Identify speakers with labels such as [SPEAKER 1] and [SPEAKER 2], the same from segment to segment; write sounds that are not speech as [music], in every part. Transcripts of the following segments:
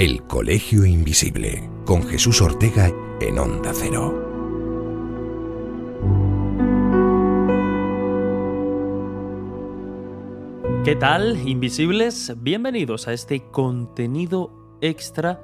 [SPEAKER 1] El Colegio Invisible, con Jesús Ortega en Onda Cero.
[SPEAKER 2] ¿Qué tal, invisibles? Bienvenidos a este contenido extra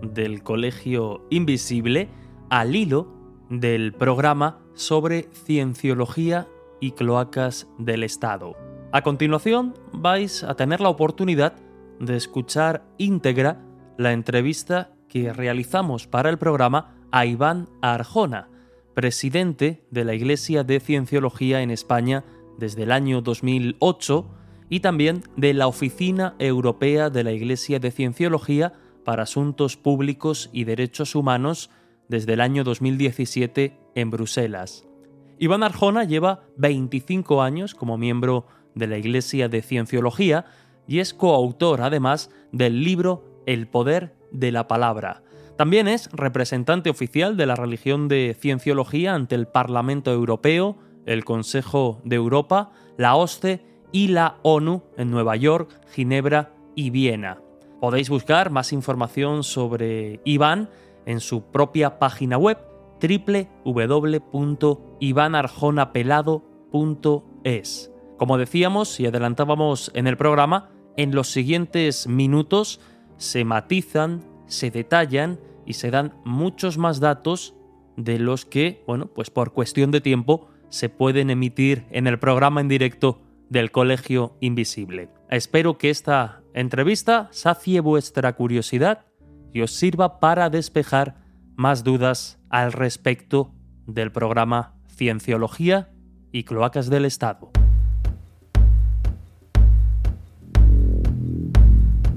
[SPEAKER 2] del Colegio Invisible al hilo del programa sobre cienciología y cloacas del Estado. A continuación vais a tener la oportunidad de escuchar íntegra la entrevista que realizamos para el programa a Iván Arjona, presidente de la Iglesia de Cienciología en España desde el año 2008 y también de la Oficina Europea de la Iglesia de Cienciología para Asuntos Públicos y Derechos Humanos desde el año 2017 en Bruselas. Iván Arjona lleva 25 años como miembro de la Iglesia de Cienciología y es coautor además del libro El Poder de la Palabra. También es representante oficial de la religión de Cienciología ante el Parlamento Europeo, el Consejo de Europa, la OSCE y la ONU en Nueva York, Ginebra y Viena. Podéis buscar más información sobre Iván en su propia página web www.ivanarjonapelado.es. Como decíamos y adelantábamos en el programa, en los siguientes minutos se matizan, se detallan y se dan muchos más datos de los que, bueno, pues por cuestión de tiempo se pueden emitir en el programa en directo del Colegio Invisible. Espero que esta entrevista sacie vuestra curiosidad y os sirva para despejar más dudas al respecto del programa Cienciología y Cloacas del Estado.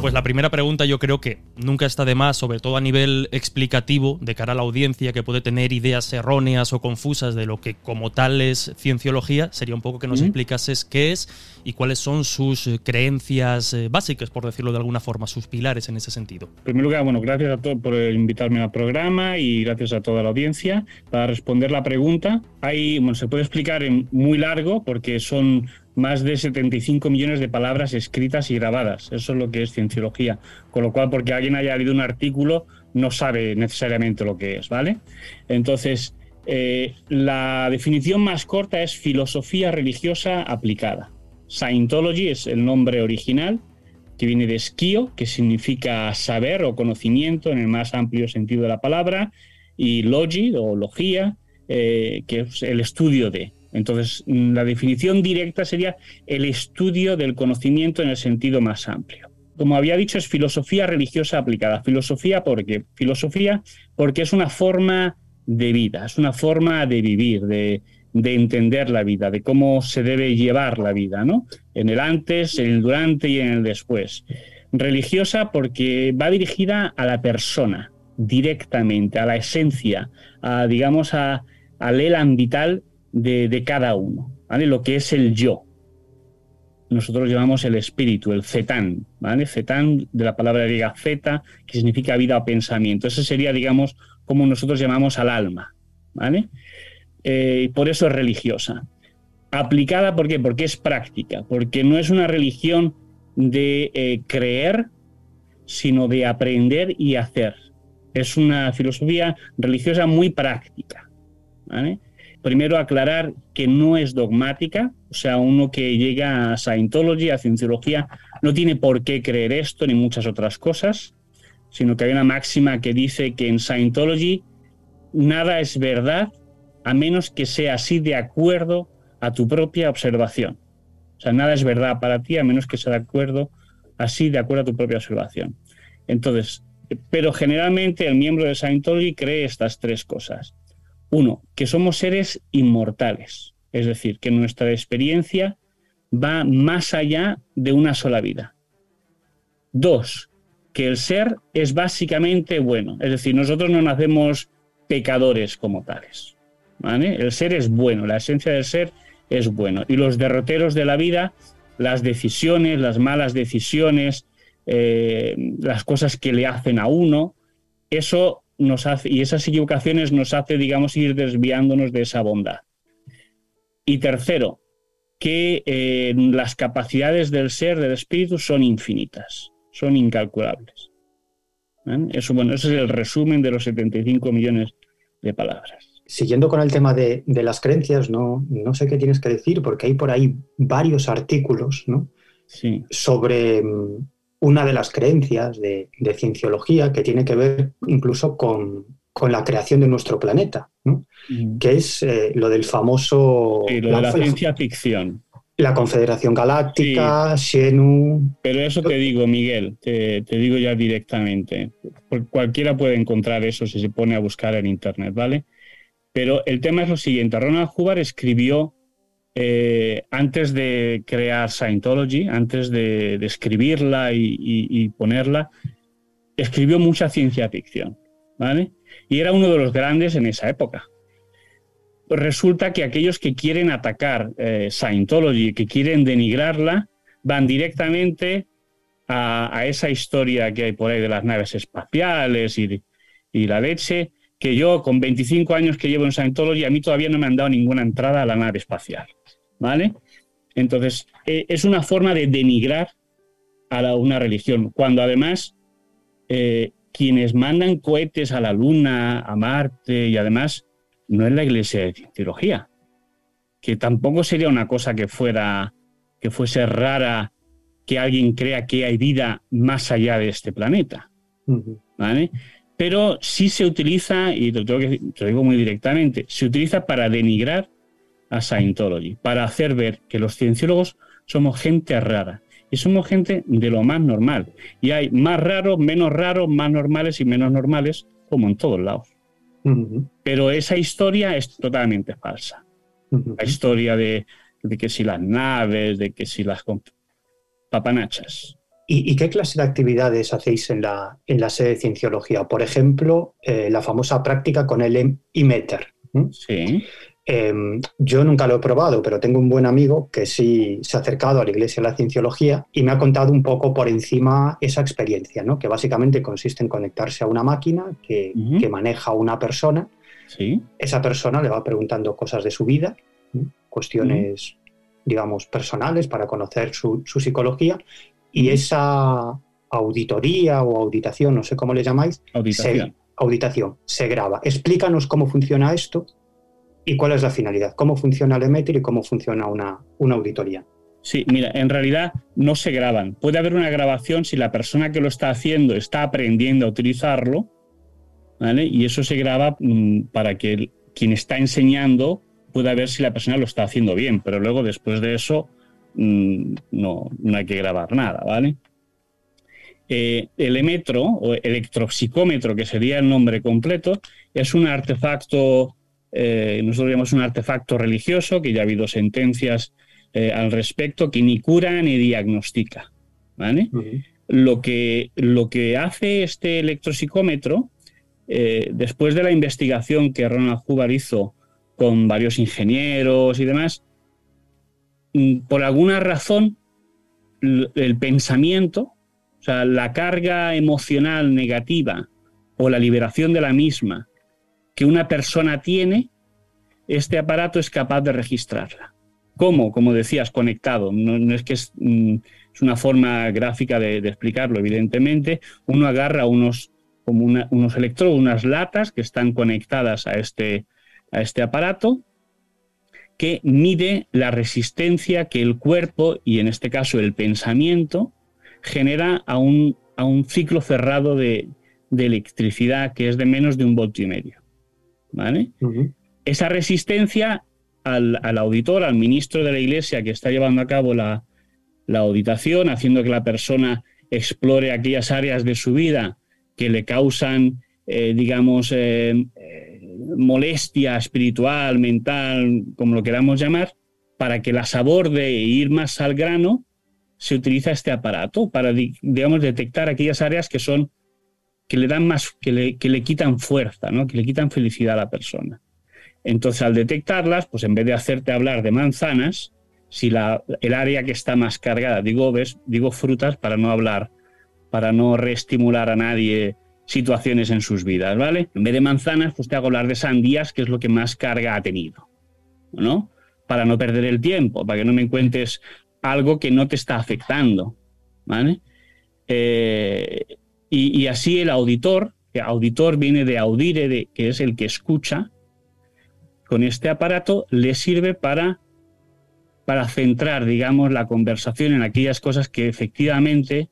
[SPEAKER 2] Pues la primera pregunta yo creo que nunca está de más, sobre todo a nivel explicativo, de cara a la audiencia que puede tener ideas erróneas o confusas de lo que como tal es cienciología, sería un poco que nos explicases qué es y cuáles son sus creencias eh, básicas, por decirlo de alguna forma, sus pilares en ese sentido.
[SPEAKER 3] En primer lugar, bueno, gracias a todos por invitarme al programa y gracias a toda la audiencia. Para responder la pregunta, hay, bueno, se puede explicar en muy largo porque son más de 75 millones de palabras escritas y grabadas. Eso es lo que es cienciología. Con lo cual, porque alguien haya leído un artículo, no sabe necesariamente lo que es, ¿vale? Entonces, eh, la definición más corta es filosofía religiosa aplicada. Scientology es el nombre original, que viene de skio, que significa saber o conocimiento en el más amplio sentido de la palabra, y logi o logía, eh, que es el estudio de. Entonces, mm, la definición directa sería el estudio del conocimiento en el sentido más amplio. Como había dicho, es filosofía religiosa aplicada. Filosofía porque filosofía porque es una forma de vida, es una forma de vivir, de, de entender la vida, de cómo se debe llevar la vida, ¿no? En el antes, en el durante y en el después. Religiosa porque va dirigida a la persona directamente, a la esencia, a, digamos, a, al elan vital de, cada uno, ¿vale? Lo que es el yo. Nosotros llamamos el espíritu, el cetán, ¿vale? Cetán de la palabra griega zeta, que significa vida o pensamiento. Ese sería, digamos, como nosotros llamamos al alma, ¿vale? Eh, por eso es religiosa. Aplicada, ¿por qué? Porque es práctica, porque no es una religión de eh, creer, sino de aprender y hacer. Es una filosofía religiosa muy práctica. ¿vale? Primero aclarar que no es dogmática, o sea, uno que llega a Scientology, a Cienciología, no tiene por qué creer esto ni muchas otras cosas, sino que hay una máxima que dice que en Scientology nada es verdad a menos que sea así de acuerdo a tu propia observación. O sea, nada es verdad para ti a menos que sea de acuerdo, así de acuerdo a tu propia observación. Entonces, pero generalmente el miembro de Scientology cree estas tres cosas. Uno, que somos seres inmortales, es decir, que nuestra experiencia va más allá de una sola vida. Dos, que el ser es básicamente bueno, es decir, nosotros no nacemos pecadores como tales. El ser es bueno, la esencia del ser es bueno. Y los derroteros de la vida, las decisiones, las malas decisiones, eh, las cosas que le hacen a uno, eso nos hace, y esas equivocaciones nos hace, digamos, ir desviándonos de esa bondad. Y tercero, que eh, las capacidades del ser, del espíritu, son infinitas, son incalculables. Eso, bueno, ese es el resumen de los 75 millones de palabras.
[SPEAKER 4] Siguiendo con el tema de, las creencias, no, no sé qué tienes que decir, porque hay por ahí varios artículos ¿no?
[SPEAKER 3] sí.
[SPEAKER 4] sobre mm, una de las creencias de, cienciología que tiene que ver incluso con, la creación de nuestro planeta, que es eh, lo del famoso...
[SPEAKER 3] Sí, lo de la, ciencia ficción.
[SPEAKER 4] La Confederación Galáctica, Xenu...
[SPEAKER 3] Pero eso te digo, Miguel, te, digo ya directamente. Cualquiera puede encontrar eso si se pone a buscar en Internet, ¿vale? Pero el tema es lo siguiente. Ronald Hubbard escribió eh, antes de crear Scientology, antes de, escribirla y, ponerla, escribió mucha ciencia ficción, ¿vale? Y era uno de los grandes en esa época. Resulta que aquellos que quieren atacar eh, Scientology, que quieren denigrarla, van directamente a, esa historia que hay por ahí de las naves espaciales y, y la leche, que yo con 25 años que llevo en Scientology, a mí todavía no me han dado ninguna entrada a la nave espacial. ¿Vale? Entonces, eh, es una forma de denigrar a una religión, cuando además eh, quienes mandan cohetes a la Luna, a Marte y además no es la Iglesia de Teología, que tampoco sería una cosa que fuera que fuese rara que alguien crea que hay vida más allá de este planeta, ¿vale? Pero sí se utiliza, y lo, tengo que, te lo digo muy directamente, se utiliza para denigrar a Scientology, para hacer ver que los cienciólogos somos gente rara. Y somos gente de lo más normal. Y hay más raros, menos raros, más normales y menos normales, como en todos lados. Pero esa historia es totalmente falsa. La historia de, que si las naves, de que si las papanachas.
[SPEAKER 4] ¿Y, qué clase de actividades hacéis en la, en la sede de cienciología? Por ejemplo, eh, la famosa práctica con el IMETER.
[SPEAKER 3] Sí.
[SPEAKER 4] Em, yo nunca lo he probado, pero tengo un buen amigo que sí se ha acercado a la Iglesia de la Cienciología y me ha contado un poco por encima esa experiencia, ¿no? que básicamente consiste en conectarse a una máquina que, maneja una persona.
[SPEAKER 3] ¿Sí?
[SPEAKER 4] Esa persona le va preguntando cosas de su vida, cuestiones, digamos, personales para conocer su, psicología y esa auditoría o auditación, no sé cómo le llamáis,
[SPEAKER 3] auditación.
[SPEAKER 4] auditación, se graba. Explícanos cómo funciona esto y cuál es la finalidad, cómo funciona el Emeter y cómo funciona una, una auditoría.
[SPEAKER 3] Sí, mira, en realidad no se graban. Puede haber una grabación si la persona que lo está haciendo está aprendiendo a utilizarlo, ¿vale? Y eso se graba mm, para que quien está enseñando pueda ver si la persona lo está haciendo bien, pero luego después de eso mm, no, no, hay que grabar nada, ¿vale? Eh, el emetro o electropsicómetro, que sería el nombre completo, es un artefacto eh, nosotros llamamos un artefacto religioso, que ya ha habido sentencias eh, al respecto, que ni cura ni diagnostica. ¿vale? lo, que, lo que hace este electropsicómetro, eh, después de la investigación que Ronald Hubbard hizo con varios ingenieros y demás, mm, por alguna razón el pensamiento, o sea, la carga emocional negativa o la liberación de la misma que una persona tiene, este aparato es capaz de registrarla. ¿Cómo? Como decías, conectado. No, es que mm, es, una forma gráfica de, explicarlo, evidentemente. Uno agarra unos, como unos electrodos, unas latas que están conectadas a este, a este aparato, que mide la resistencia que el cuerpo, y en este caso el pensamiento, genera a un, a un ciclo cerrado de, de electricidad que es de menos de un voltio y medio. Esa resistencia al, auditor, al ministro de la Iglesia que está llevando a cabo la, auditación, haciendo que la persona explore aquellas áreas de su vida que le causan, eh, digamos, eh, eh, molestia espiritual, mental, como lo queramos llamar, para que las aborde e ir más al grano, se utiliza este aparato para, digamos, detectar aquellas áreas que son que le dan más, que le, quitan fuerza, ¿no? que le quitan felicidad a la persona. Entonces, al detectarlas, pues en vez de hacerte hablar de manzanas, si la, el área que está más cargada, digo, ves, digo frutas para no hablar, para no reestimular a nadie situaciones en sus vidas, ¿vale? En vez de manzanas, pues te hago hablar de sandías, que es lo que más carga ha tenido, ¿no? Para no perder el tiempo, para que no me cuentes algo que no te está afectando, ¿vale? Eh, y, así el auditor, que auditor viene de audire, que es el que escucha, con este aparato le sirve para, para centrar, digamos, la conversación en aquellas cosas que efectivamente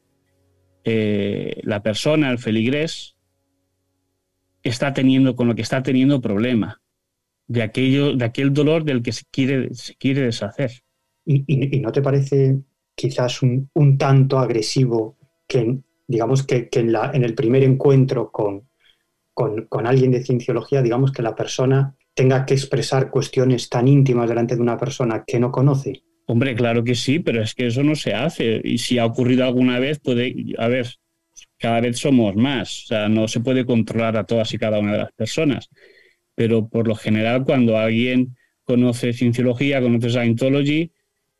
[SPEAKER 3] eh, la persona, el feligrés, está teniendo, con lo que está teniendo problema, de, aquello, de aquel dolor del que se quiere, se quiere deshacer.
[SPEAKER 4] ¿Y, no te parece quizás un tanto agresivo que digamos que, en, el primer encuentro con, con, alguien de cienciología, digamos que la persona tenga que expresar cuestiones tan íntimas delante de una persona que no conoce.
[SPEAKER 3] Hombre, claro que sí, pero es que eso no se hace. Y si ha ocurrido alguna vez, puede, a ver, cada vez somos más. O sea, no se puede controlar a todas y cada una de las personas. Pero por lo general, cuando alguien conoce cienciología, conoce Scientology,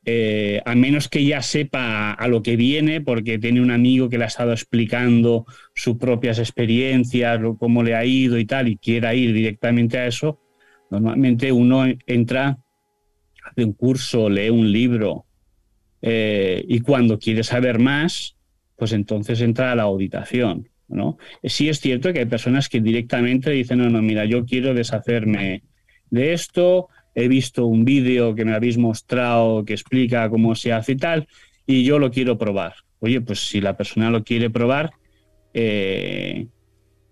[SPEAKER 3] eh, a menos que ya sepa a lo que viene, porque tiene un amigo que le ha estado explicando sus propias experiencias, cómo le ha ido y tal, y quiera ir directamente a eso, normalmente uno entra, hace un curso, lee un libro, eh, y cuando quiere saber más, pues entonces entra a la auditación. ¿no? Sí es cierto que hay personas que directamente dicen, no, no, mira, yo quiero deshacerme de esto, he visto un vídeo que me habéis mostrado que explica cómo se hace y tal, y yo lo quiero probar. Oye, pues si la persona lo quiere probar, eh,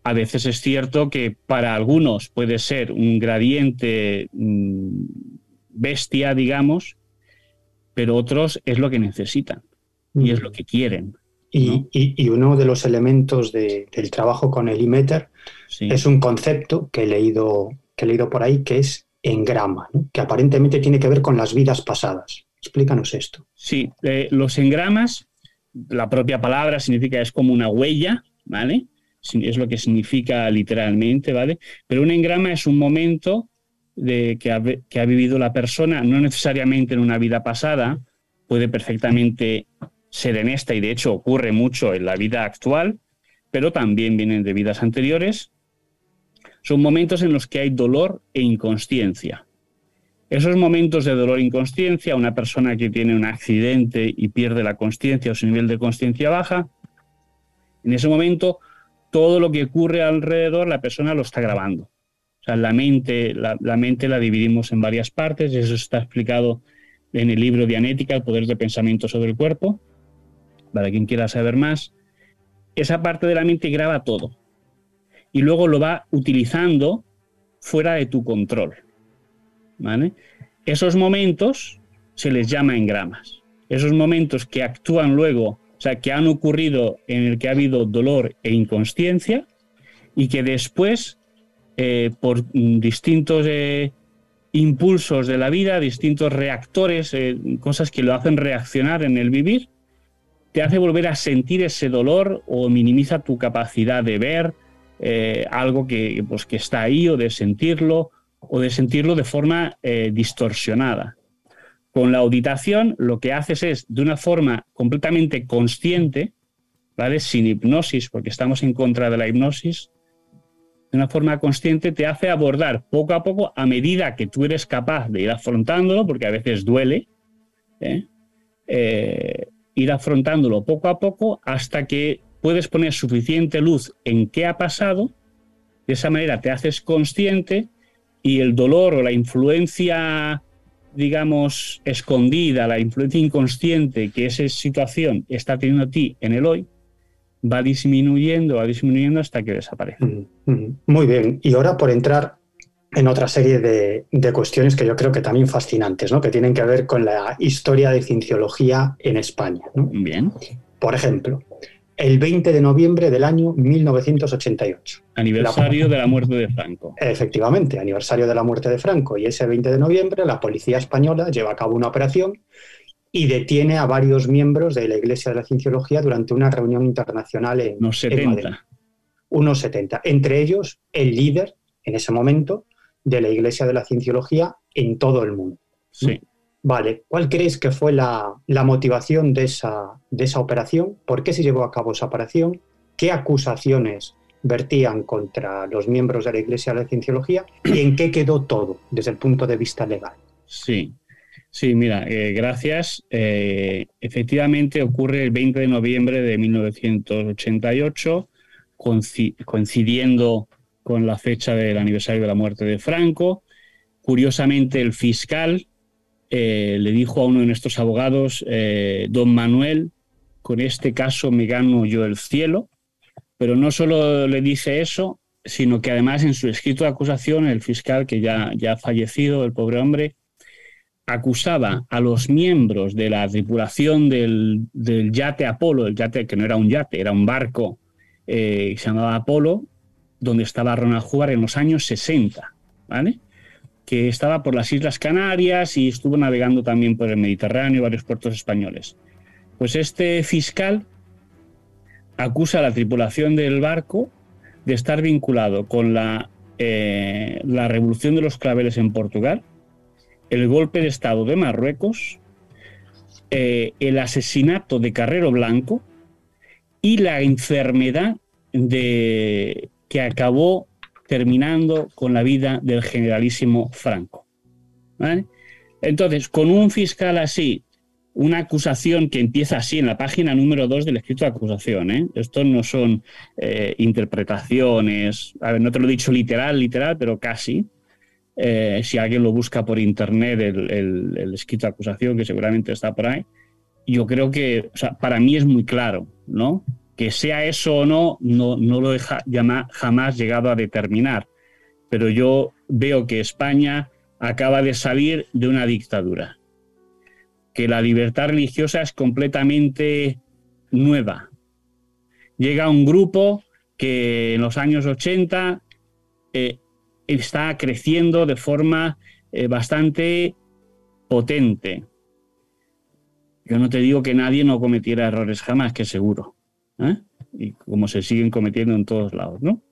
[SPEAKER 3] a veces es cierto que para algunos puede ser un gradiente mm, bestia, digamos, pero otros es lo que necesitan y es lo que quieren.
[SPEAKER 4] Y, uno de los elementos del trabajo con el IMETER es un concepto que he leído, que he leído por ahí, que es engrama, que aparentemente tiene que ver con las vidas pasadas. Explícanos esto.
[SPEAKER 3] Sí, eh, los engramas, la propia palabra significa es como una huella, ¿vale? Es lo que significa literalmente, ¿vale? Pero un engrama es un momento de que ha vivido la persona, no necesariamente en una vida pasada, puede perfectamente ser en esta y de hecho ocurre mucho en la vida actual, pero también vienen de vidas anteriores son momentos en los que hay dolor e inconsciencia. Esos momentos de dolor e inconsciencia, una persona que tiene un accidente y pierde la consciencia o su nivel de consciencia baja, en ese momento todo lo que ocurre alrededor la persona lo está grabando. O sea, la mente la, mente la dividimos en varias partes, y eso está explicado en el libro Dianética, el poder de pensamiento sobre el cuerpo, para quien quiera saber más. Esa parte de la mente graba todo y luego lo va utilizando fuera de tu control. Esos momentos se les llama engramas. Esos momentos que actúan luego, o sea, que han ocurrido en el que ha habido dolor e inconsciencia y que después, eh, por distintos eh, impulsos de la vida, distintos reactores, eh, cosas que lo hacen reaccionar en el vivir, te hace volver a sentir ese dolor o minimiza tu capacidad de ver, eh, algo que, pues, que está ahí o de sentirlo o de sentirlo de forma eh, distorsionada. Con la auditación lo que haces es, de una forma completamente consciente, ¿vale? sin hipnosis, porque estamos en contra de la hipnosis, de una forma consciente te hace abordar poco a poco, a medida que tú eres capaz de ir afrontándolo, porque a veces duele, ¿eh? ir afrontándolo poco a poco hasta que puedes poner suficiente luz en qué ha pasado, de esa manera te haces consciente y el dolor o la influencia, digamos, escondida, la influencia inconsciente que esa situación está teniendo a ti en el hoy, va disminuyendo, va disminuyendo hasta que desaparece.
[SPEAKER 4] Muy bien. Y ahora por entrar en otra serie de, de, cuestiones que yo creo que también fascinantes, ¿no? que tienen que ver con la historia de cienciología en España.
[SPEAKER 3] Bien.
[SPEAKER 4] Por ejemplo, el 20 de noviembre del año 1988.
[SPEAKER 3] Aniversario de la muerte de Franco.
[SPEAKER 4] Efectivamente, aniversario de la muerte de Franco. Y ese 20 de noviembre la policía española lleva a cabo una operación y detiene a varios miembros de la Iglesia de la Cienciología durante una reunión internacional en,
[SPEAKER 3] Unos 70.
[SPEAKER 4] Unos 70. Entre ellos, el líder, en ese momento, de la Iglesia de la Cienciología en todo el mundo.
[SPEAKER 3] Sí.
[SPEAKER 4] Vale, ¿cuál crees que fue la, motivación de esa, operación? ¿Por qué se llevó a cabo esa operación? ¿Qué acusaciones vertían contra los miembros de la Iglesia de la Cienciología? ¿Y en qué quedó todo desde el punto de vista legal?
[SPEAKER 3] Sí, Sí, mira, eh, gracias. Eh, efectivamente ocurre el 20 de noviembre de 1988, coincidiendo con la fecha del aniversario de la muerte de Franco. Curiosamente, el fiscal eh, le dijo a uno de nuestros abogados, don Manuel, con este caso me gano yo el cielo, pero no solo le dice eso, sino que además en su escrito de acusación, el fiscal, que ya, ya ha fallecido, el pobre hombre, acusaba a los miembros de la tripulación del, yate Apolo, el yate que no era un yate, era un barco eh, que se llamaba Apolo, donde estaba Ronald Hubbard en los años 60, ¿vale? Que estaba por las Islas Canarias y estuvo navegando también por el Mediterráneo y varios puertos españoles. Pues este fiscal acusa a la tripulación del barco de estar vinculado con la, eh, la revolución de los claveles en Portugal, el golpe de Estado de Marruecos, eh, el asesinato de Carrero Blanco y la enfermedad de, que acabó terminando con la vida del generalísimo Franco. Entonces, con un fiscal así, una acusación que empieza así en la página número 2 del escrito de acusación, ¿eh? esto no son eh, interpretaciones, a ver, no te lo he dicho literal, literal, pero casi, eh, si alguien lo busca por internet, el, escrito de acusación, que seguramente está por ahí, yo creo que para mí es muy claro, ¿no? Que sea eso o no, no, no lo he jamás llegado a determinar. Pero yo veo que España acaba de salir de una dictadura, que la libertad religiosa es completamente nueva. Llega un grupo que en los años 80 está creciendo de forma eh, bastante potente. Yo no te digo que nadie no cometiera errores jamás, que seguro. ¿Eh? Y como se siguen cometiendo en todos lados, ¿no?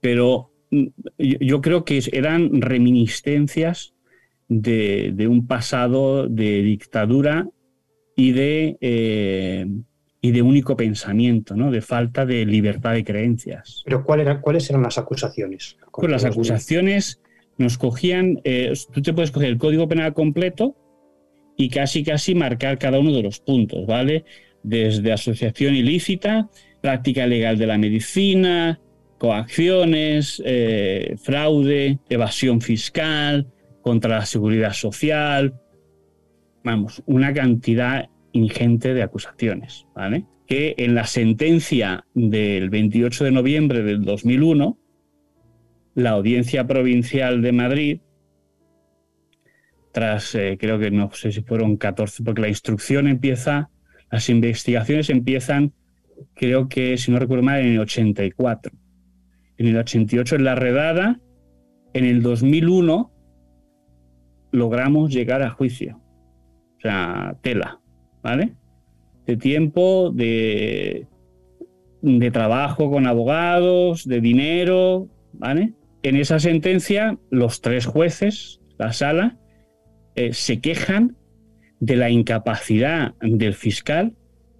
[SPEAKER 3] Pero mm, yo creo que eran reminiscencias de, un pasado de dictadura y de eh, y de único pensamiento, ¿no? de falta de libertad de creencias.
[SPEAKER 4] Pero ¿cuáles eran las acusaciones?
[SPEAKER 3] Pues las acusaciones nos cogían, eh, tú te puedes coger el código penal completo y casi casi marcar cada uno de los puntos, ¿vale? Desde asociación ilícita, práctica legal de la medicina, coacciones, eh, fraude, evasión fiscal, contra la seguridad social, vamos, una cantidad ingente de acusaciones, ¿vale? Que en la sentencia del 28 de noviembre del 2001, la Audiencia Provincial de Madrid, tras eh, creo que no sé si fueron 14, porque la instrucción empieza, las investigaciones empiezan, creo que si no recuerdo mal, en el 84. En el 88 en la redada, en el 2001 logramos llegar a juicio. O sea, tela. ¿vale? De tiempo, de, de trabajo con abogados, de dinero, ¿vale? En esa sentencia, los tres jueces, la sala, eh, se quejan de la incapacidad del fiscal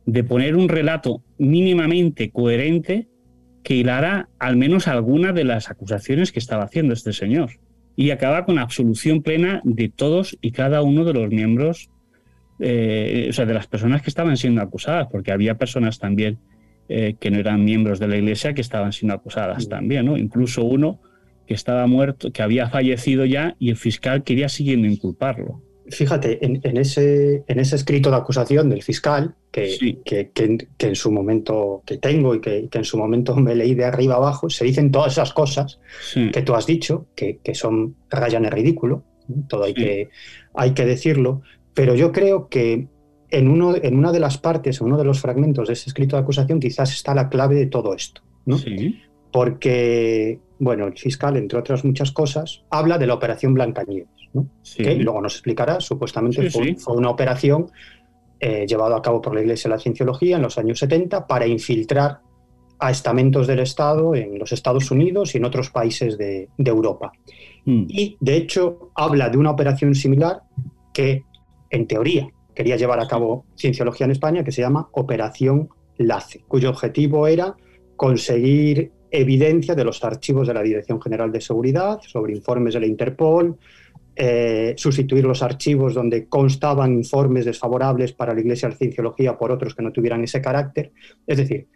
[SPEAKER 3] de poner un relato mínimamente coherente que hilara al menos alguna de las acusaciones que estaba haciendo este señor. Y acaba con absolución plena de todos y cada uno de los miembros eh, o sea, de las personas que estaban siendo acusadas, porque había personas también eh, que no eran miembros de la iglesia que estaban siendo acusadas también, ¿no? Incluso uno que estaba muerto, que había fallecido ya y el fiscal quería siguiendo inculparlo.
[SPEAKER 4] Fíjate, en, ese, en ese escrito de acusación del fiscal, que, que, en su momento que tengo y que, en su momento me leí de arriba abajo, se dicen todas esas cosas que tú has dicho, que, son rayan el ridículo, todo hay, que, hay que decirlo, pero yo creo que en, uno, en una de las partes, en uno de los fragmentos de ese escrito de acusación, quizás está la clave de todo esto. ¿no? Porque, bueno, el fiscal, entre otras muchas cosas, habla de la operación Blancanieves, ¿no? que luego nos explicará, supuestamente fue, una operación eh, llevada a cabo por la Iglesia de la Cienciología en los años 70 para infiltrar a estamentos del Estado en los Estados Unidos y en otros países de, Europa. Mm. Y de hecho habla de una operación similar que en teoría quería llevar a cabo Cienciología en España, que se llama Operación LACE, cuyo objetivo era conseguir evidencia de los archivos de la Dirección General de Seguridad sobre informes de la Interpol, eh, sustituir los archivos donde constaban informes desfavorables para la Iglesia de la Cienciología por otros que no tuvieran ese carácter. Es decir,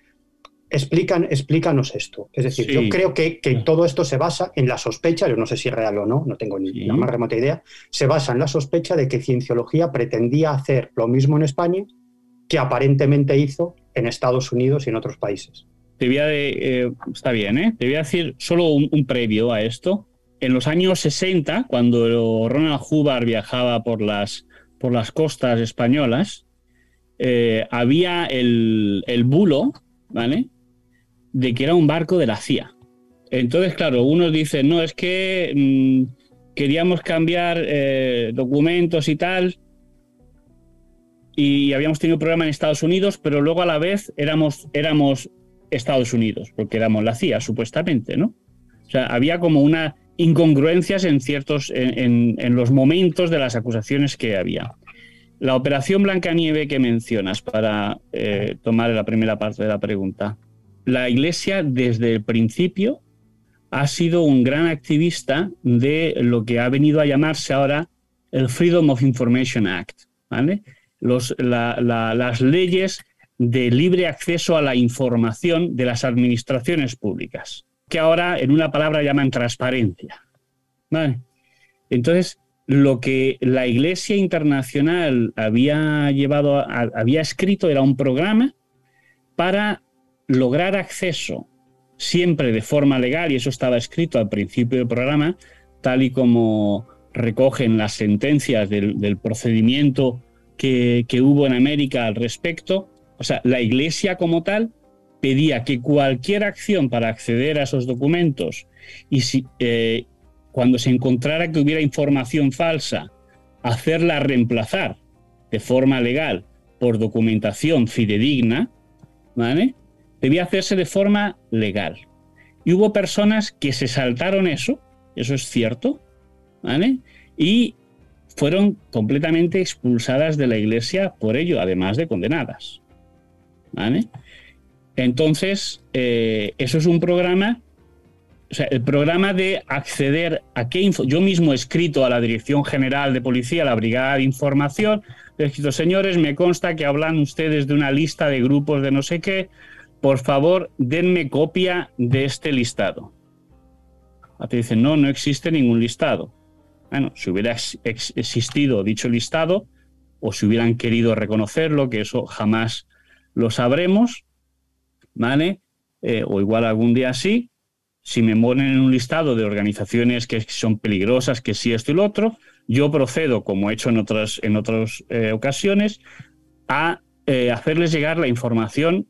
[SPEAKER 4] explican, explícanos esto. Es decir, yo creo que, todo esto se basa en la sospecha, yo no sé si es real o no, no tengo ni la más remota idea, se basa en la sospecha de que Cienciología pretendía hacer lo mismo en España que aparentemente hizo en Estados Unidos y en otros países.
[SPEAKER 3] Te voy a, eh, está bien, ¿eh? Te voy a decir solo un previo a esto en los años 60, cuando Ronald Hubbard viajaba por las, por las costas españolas, eh, había el, bulo, ¿vale? De que era un barco de la CIA. Entonces, claro, unos dicen, no, es que mm, queríamos cambiar eh, documentos y tal, y habíamos tenido problema en Estados Unidos, pero luego a la vez éramos, éramos Estados Unidos, porque éramos la CIA, supuestamente, ¿no? O sea, había como una incongruencias en ciertos en, los momentos de las acusaciones que había. La operación Blancanieve que mencionas para eh, tomar la primera parte de la pregunta. La Iglesia desde el principio ha sido un gran activista de lo que ha venido a llamarse ahora el Freedom of Information Act, ¿vale? Los, las leyes de libre acceso a la información de las administraciones públicas que ahora en una palabra llaman transparencia. Entonces, lo que la Iglesia Internacional había llevado, había escrito era un programa para lograr acceso siempre de forma legal, y eso estaba escrito al principio del programa, tal y como recogen las sentencias del, procedimiento que, que, hubo en América al respecto. O sea, la Iglesia como tal pedía que cualquier acción para acceder a esos documentos y si, eh, cuando se encontrara que hubiera información falsa, hacerla reemplazar de forma legal por documentación fidedigna, ¿vale? debía hacerse de forma legal. Y hubo personas que se saltaron eso, eso es cierto, ¿vale? y fueron completamente expulsadas de la iglesia por ello, además de condenadas. ¿vale? Entonces, eh, eso es un programa, o sea, el programa de acceder a qué info. Yo mismo he escrito a la Dirección General de Policía, a la Brigada de Información, he escrito, señores, me consta que hablan ustedes de una lista de grupos de no sé qué, por favor, denme copia de este listado. A te dicen, no, no existe ningún listado. Bueno, si hubiera existido dicho listado, o si hubieran querido reconocerlo, que eso jamás lo sabremos, ¿vale? Eh, o igual algún día sí, si me ponen en un listado de organizaciones que son peligrosas, que sí esto y lo otro, yo procedo, como he hecho en otras, en otras eh, ocasiones, a eh, hacerles llegar la información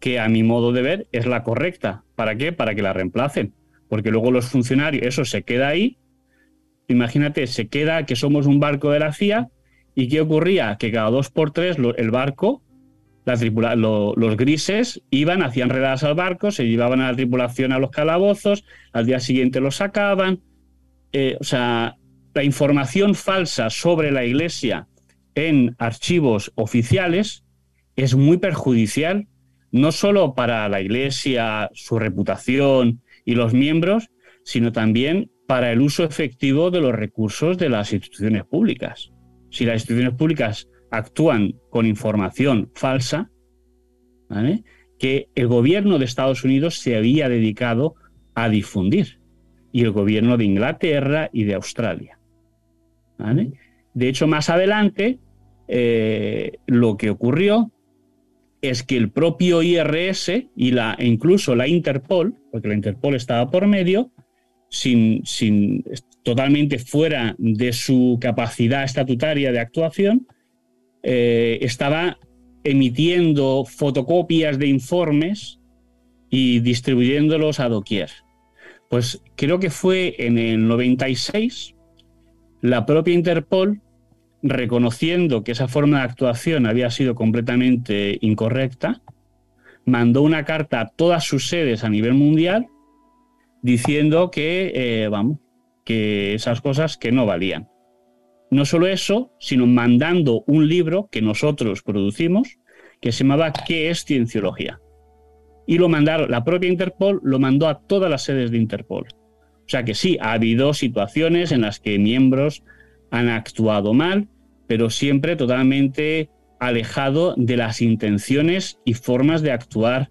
[SPEAKER 3] que a mi modo de ver es la correcta. ¿Para qué? Para que la reemplacen. Porque luego los funcionarios, eso se queda ahí. Imagínate, se queda que somos un barco de la CIA y ¿qué ocurría? Que cada dos por tres el barco la los grises iban, hacían redadas al barco, se llevaban a la tripulación a los calabozos, al día siguiente los sacaban. Eh, o sea, la información falsa sobre la iglesia en archivos oficiales es muy perjudicial, no solo para la iglesia, su reputación y los miembros, sino también para el uso efectivo de los recursos de las instituciones públicas. Si las instituciones públicas actúan con información falsa, que el gobierno de Estados Unidos se había dedicado a difundir, y el gobierno de Inglaterra y de Australia. De hecho, más adelante, eh, lo que ocurrió es que el propio IRS y la, e incluso la Interpol, porque la Interpol estaba por medio, sin, sin, totalmente fuera de su capacidad estatutaria de actuación, eh, estaba emitiendo fotocopias de informes y distribuyéndolos a doquier. Pues creo que fue en el 96 la propia Interpol, reconociendo que esa forma de actuación había sido completamente incorrecta, mandó una carta a todas sus sedes a nivel mundial diciendo que, eh, vamos, que esas cosas que no valían. No solo eso, sino mandando un libro que nosotros producimos que se llamaba ¿Qué es cienciología? Y lo mandaron, la propia Interpol lo mandó a todas las sedes de Interpol. O sea que sí, ha habido situaciones en las que miembros han actuado mal, pero siempre totalmente alejado de las intenciones y formas de actuar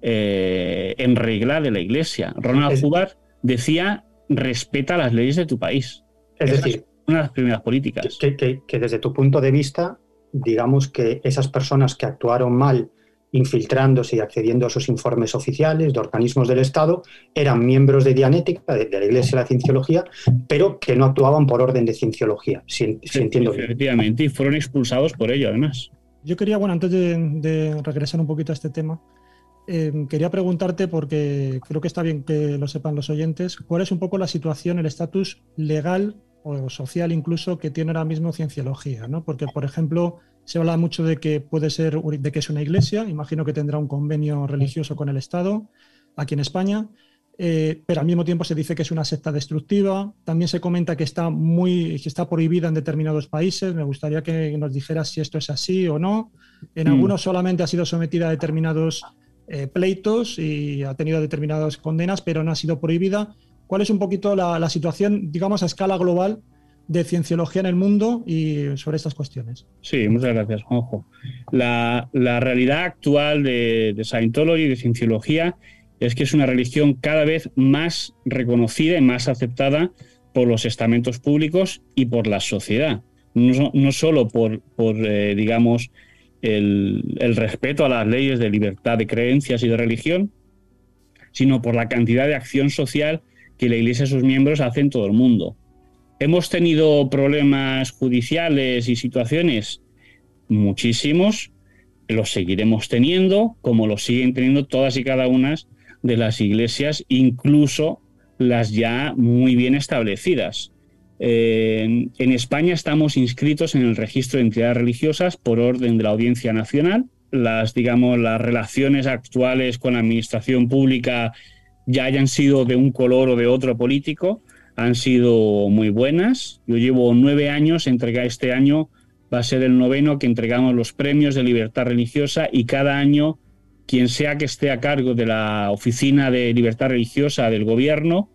[SPEAKER 3] eh, en regla de la Iglesia. Ronald Hubbard decía, respeta las leyes de tu país.
[SPEAKER 4] Es decir,
[SPEAKER 3] una de las primeras políticas.
[SPEAKER 4] Que, desde tu punto de vista, digamos que esas personas que actuaron mal infiltrándose y accediendo a esos informes oficiales de organismos del Estado, eran miembros de Dianética, de, la Iglesia de la Cienciología, pero que no actuaban por orden de Cienciología, si, entiendo
[SPEAKER 3] bien. Efectivamente, y fueron expulsados por ello, además.
[SPEAKER 5] Yo quería, bueno, antes de, regresar un poquito a este tema, eh, quería preguntarte, porque creo que está bien que lo sepan los oyentes, cuál es un poco la situación, el estatus legal o social incluso que tiene ahora mismo Cienciología, ¿no? Porque, por ejemplo, se habla mucho de que puede ser, de que es una iglesia, imagino que tendrá un convenio religioso con el Estado aquí en España, eh, pero al mismo tiempo se dice que es una secta destructiva. También se comenta que está muy, que está prohibida en determinados países. Me gustaría que nos dijeras si esto es así o no. En mm. algunos solamente ha sido sometida a determinados eh, pleitos y ha tenido determinadas condenas, pero no ha sido prohibida. ¿Cuál es un poquito la, la situación, digamos, a escala global de cienciología en el mundo y sobre estas cuestiones.
[SPEAKER 3] Sí, muchas gracias, Juanjo. La, realidad actual de, de Scientology y de cienciología es que es una religión cada vez más reconocida y más aceptada por los estamentos públicos y por la sociedad. No, solo por, por eh, digamos, el, el respeto a las leyes de libertad de creencias y de religión, sino por la cantidad de acción social que la Iglesia y sus miembros hacen en todo el mundo. ¿Hemos tenido problemas judiciales y situaciones? Muchísimos. Los seguiremos teniendo, como los siguen teniendo todas y cada una de las iglesias, incluso las ya muy bien establecidas. en España estamos inscritos en el registro de entidades religiosas por orden de la Audiencia Nacional. Las, digamos, las relaciones actuales con la administración pública ya hayan sido de un color o de otro político, han sido muy buenas. Yo llevo nueve años, entrega este año va a ser el noveno que entregamos los premios de libertad religiosa y cada año quien sea que esté a cargo de la oficina de libertad religiosa del gobierno,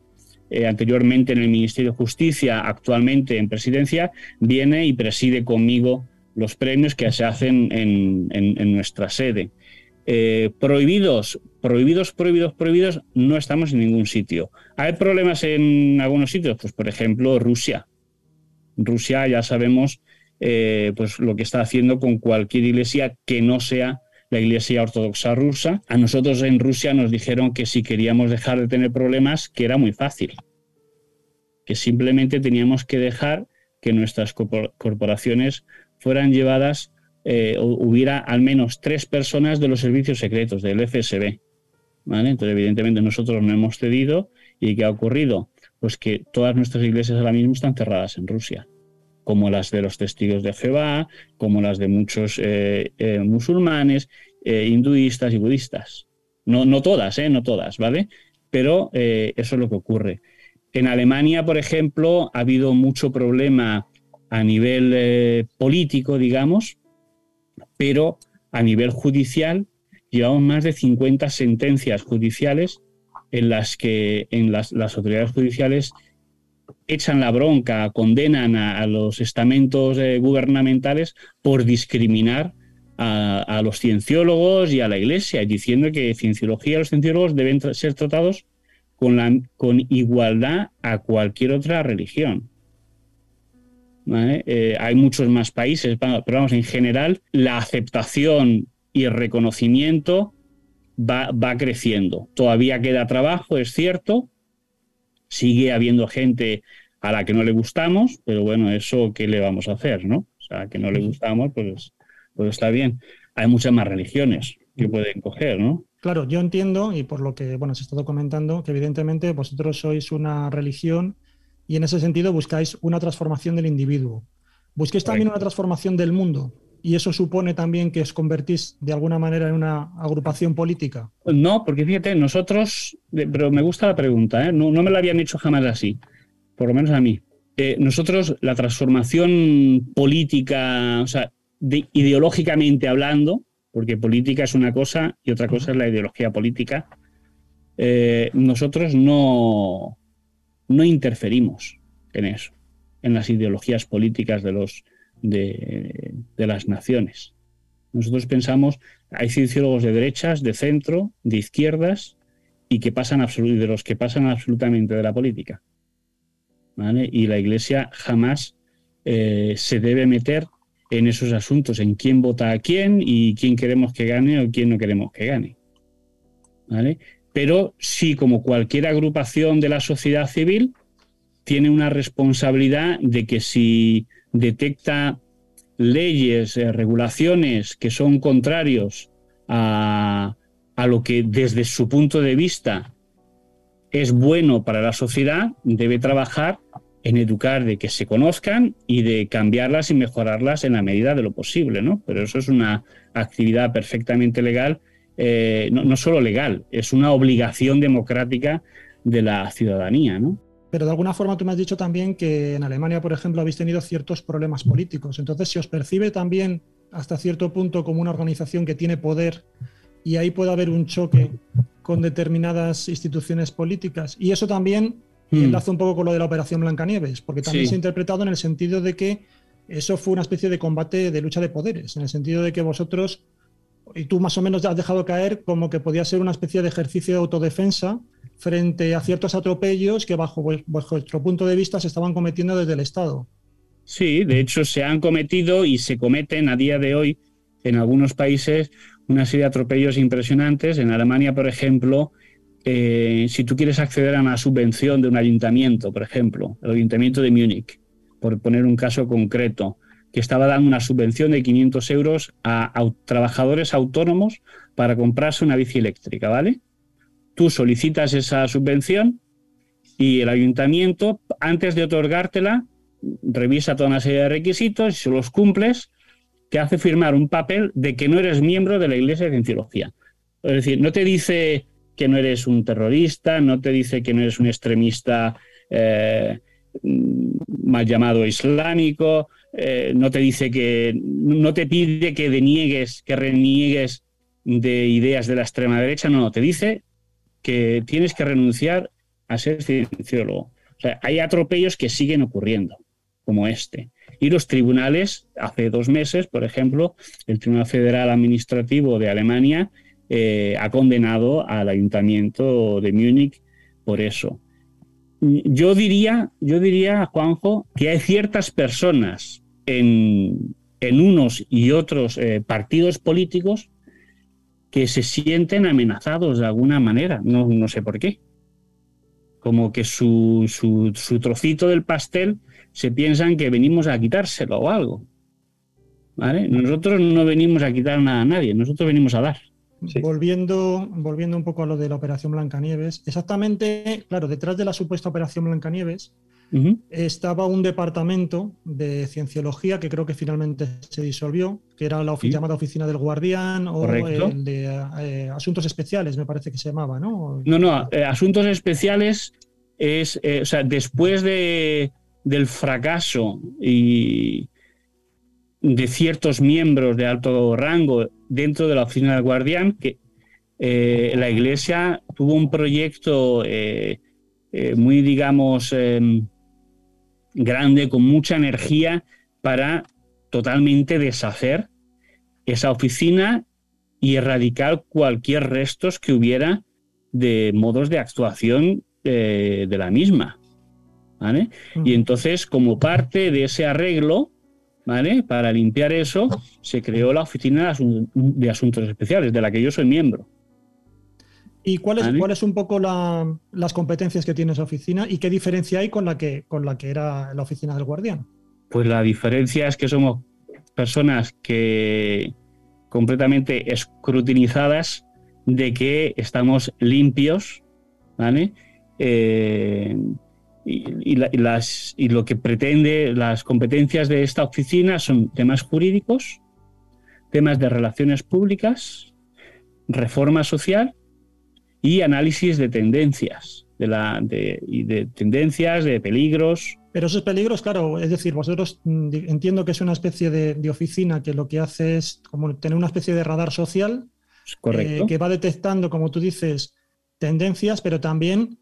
[SPEAKER 3] eh, anteriormente en el Ministerio de Justicia, actualmente en presidencia, viene y preside conmigo los premios que se hacen en nuestra sede. Eh, prohibidos, prohibidos, prohibidos, prohibidos, no estamos en ningún sitio. ¿Hay problemas en algunos sitios? Pues, por ejemplo, Rusia. Rusia ya sabemos eh, pues, lo que está haciendo con cualquier iglesia que no sea la Iglesia Ortodoxa rusa. A nosotros en Rusia nos dijeron que si queríamos dejar de tener problemas, que era muy fácil, que simplemente teníamos que dejar que nuestras corporaciones fueran llevadas eh, hubiera al menos tres personas de los servicios secretos del FSB. ¿vale? Entonces, evidentemente, nosotros no hemos cedido. ¿Y qué ha ocurrido? Pues que todas nuestras iglesias ahora mismo están cerradas en Rusia, como las de los testigos de Jehová, como las de muchos eh, eh, musulmanes, hinduistas y budistas. No, no todas, no todas, ¿vale? Pero eso es lo que ocurre. En Alemania, por ejemplo, ha habido mucho problema a nivel político, digamos, pero a nivel judicial llevamos más de 50 sentencias judiciales en las que en las, autoridades judiciales echan la bronca, condenan a, los estamentos eh, gubernamentales por discriminar a, los cienciólogos y a la Iglesia, diciendo que cienciología y los cienciólogos deben ser tratados con, con igualdad a cualquier otra religión. Eh, hay muchos más países, pero vamos, en general la aceptación y el reconocimiento va, va creciendo. Todavía queda trabajo, es cierto, sigue habiendo gente a la que no le gustamos, pero bueno, eso qué le vamos a hacer, ¿no? O sea, que no le gustamos, pues, pues está bien. Hay muchas más religiones que pueden coger, ¿no?
[SPEAKER 5] Claro, yo entiendo, y por lo que bueno, se ha estado comentando, que evidentemente vosotros sois una religión y en ese sentido buscáis una transformación del individuo. Busquéis también una transformación del mundo. ¿Y eso supone también que os convertís de alguna manera en una agrupación política?
[SPEAKER 3] No, porque fíjate, nosotros, pero me gusta la pregunta, ¿eh? no, me la habían hecho jamás así, por lo menos a mí. Eh, nosotros, la transformación política, o sea, ideológicamente hablando, porque política es una cosa y otra cosa es la ideología política, eh, nosotros no, no interferimos en eso, en las ideologías políticas de, los, de, las naciones. Nosotros pensamos, hay cienciólogos de derechas, de centro, de izquierdas y que pasan de los que pasan absolutamente de la política. Y la Iglesia jamás eh, se debe meter en esos asuntos, en quién vota a quién y quién queremos que gane o quién no queremos que gane. Pero sí, como cualquier agrupación de la sociedad civil, tiene una responsabilidad de que si detecta leyes, eh, regulaciones que son contrarios a, a lo que desde su punto de vista es bueno para la sociedad, debe trabajar en educar de que se conozcan y de cambiarlas y mejorarlas en la medida de lo posible, ¿no? Pero eso es una actividad perfectamente legal, eh, no, no, solo legal, es una obligación democrática de la ciudadanía, ¿no?
[SPEAKER 5] Pero de alguna forma tú me has dicho también que en Alemania, por ejemplo, habéis tenido ciertos problemas políticos. Entonces, ¿se os percibe también hasta cierto punto como una organización que tiene poder y ahí puede haber un choque con determinadas instituciones políticas. Y eso también hmm. enlaza un poco con lo de la Operación Blancanieves, porque también se ha interpretado en el sentido de que eso fue una especie de combate de lucha de poderes, en el sentido de que vosotros, y tú más o menos has dejado caer como que podía ser una especie de ejercicio de autodefensa frente a ciertos atropellos que bajo vuestro punto de vista se estaban cometiendo desde el Estado.
[SPEAKER 3] Sí, de hecho se han cometido y se cometen a día de hoy en algunos países una serie de atropellos impresionantes. En Alemania, por ejemplo, eh, si tú quieres acceder a una subvención de un ayuntamiento, por ejemplo, el ayuntamiento de Múnich, por poner un caso concreto, que estaba dando una subvención de 500 euros a, trabajadores autónomos para comprarse una bici eléctrica, ¿vale? Tú solicitas esa subvención y el ayuntamiento, antes de otorgártela, revisa toda una serie de requisitos y si los cumples, te hace firmar un papel de que no eres miembro de la Iglesia de Cienciología. Es decir, no te dice que no eres un terrorista, no te dice que no eres un extremista eh, mal llamado islámico, eh, no te dice que, no te pide que deniegues, que reniegues de ideas de la extrema derecha, no, no, te dice que tienes que renunciar a ser cienciólogo. O sea, hay atropellos que siguen ocurriendo, como este. Y los tribunales, hace dos meses, por ejemplo, el Tribunal Federal Administrativo de Alemania eh, ha condenado al ayuntamiento de Múnich por eso. Yo diría, yo diría, Juanjo, que hay ciertas personas en, unos y otros eh, partidos políticos que se sienten amenazados de alguna manera, no, no sé por qué. Como que su, su, su, trocito del pastel se piensan que venimos a quitárselo o algo. ¿Vale? Nosotros no venimos a quitar nada a nadie, nosotros venimos a dar.
[SPEAKER 5] Volviendo, volviendo un poco a lo de la Operación Blancanieves, exactamente, claro, detrás de la supuesta Operación Blancanieves estaba un departamento de cienciología que creo que finalmente se disolvió, que era la llamada Oficina del Guardián o el de eh, Asuntos Especiales, me parece que se llamaba, ¿no?
[SPEAKER 3] No, no, eh, Asuntos Especiales es, eh, o sea, después de, del fracaso y de ciertos miembros de alto rango dentro de la oficina del guardián, que eh, la Iglesia tuvo un proyecto eh, eh, muy, digamos, em, grande, con mucha energía, para totalmente deshacer esa oficina y erradicar cualquier restos que hubiera de modos de actuación de la misma. Y entonces, como parte de ese arreglo, para limpiar eso se creó la Oficina de Asuntos Especiales, de la que yo soy miembro.
[SPEAKER 5] ¿Y cuáles es, un poco las competencias que tiene esa oficina y qué diferencia hay con la que, con la que era la oficina del guardián?
[SPEAKER 3] Pues la diferencia es que somos personas que completamente escrutinizadas de que estamos limpios, ¿vale? Eh, y, las, y lo que pretende las competencias de esta oficina son temas jurídicos, temas de relaciones públicas, reforma social y análisis de tendencias, de, la, de, de tendencias, de peligros.
[SPEAKER 5] Pero esos peligros, claro, es decir, vosotros mm, entiendo que es una especie de, oficina que lo que hace es como tener una especie de radar social
[SPEAKER 3] Correcto.
[SPEAKER 5] Eh, que va detectando, como tú dices, tendencias, pero también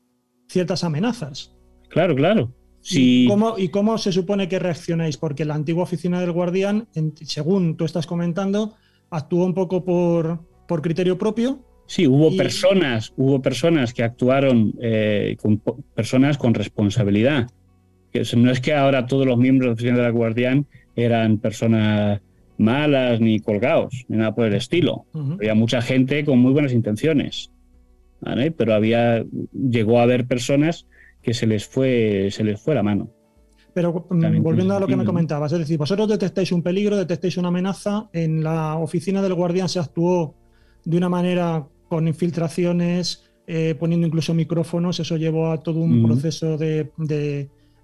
[SPEAKER 5] ciertas amenazas.
[SPEAKER 3] Claro, claro.
[SPEAKER 5] ¿Y, cómo, ¿Y, cómo, se supone que reaccionáis? Porque la antigua oficina del guardián, según tú estás comentando, actuó un poco por, por criterio propio.
[SPEAKER 3] Sí, hubo personas, hubo personas que actuaron eh, con personas con responsabilidad. No es que ahora todos los miembros de la oficina del guardián eran personas malas ni colgados, ni nada por el estilo. Había mucha gente con muy buenas intenciones, pero había llegó a haber personas que se les fue, se les fue la mano.
[SPEAKER 5] Pero mm, volviendo a lo que me comentabas, es decir, vosotros detectáis un peligro, detectáis una amenaza, en la oficina del guardián se actuó de una manera con infiltraciones, eh, poniendo incluso micrófonos, eso llevó a todo un proceso de,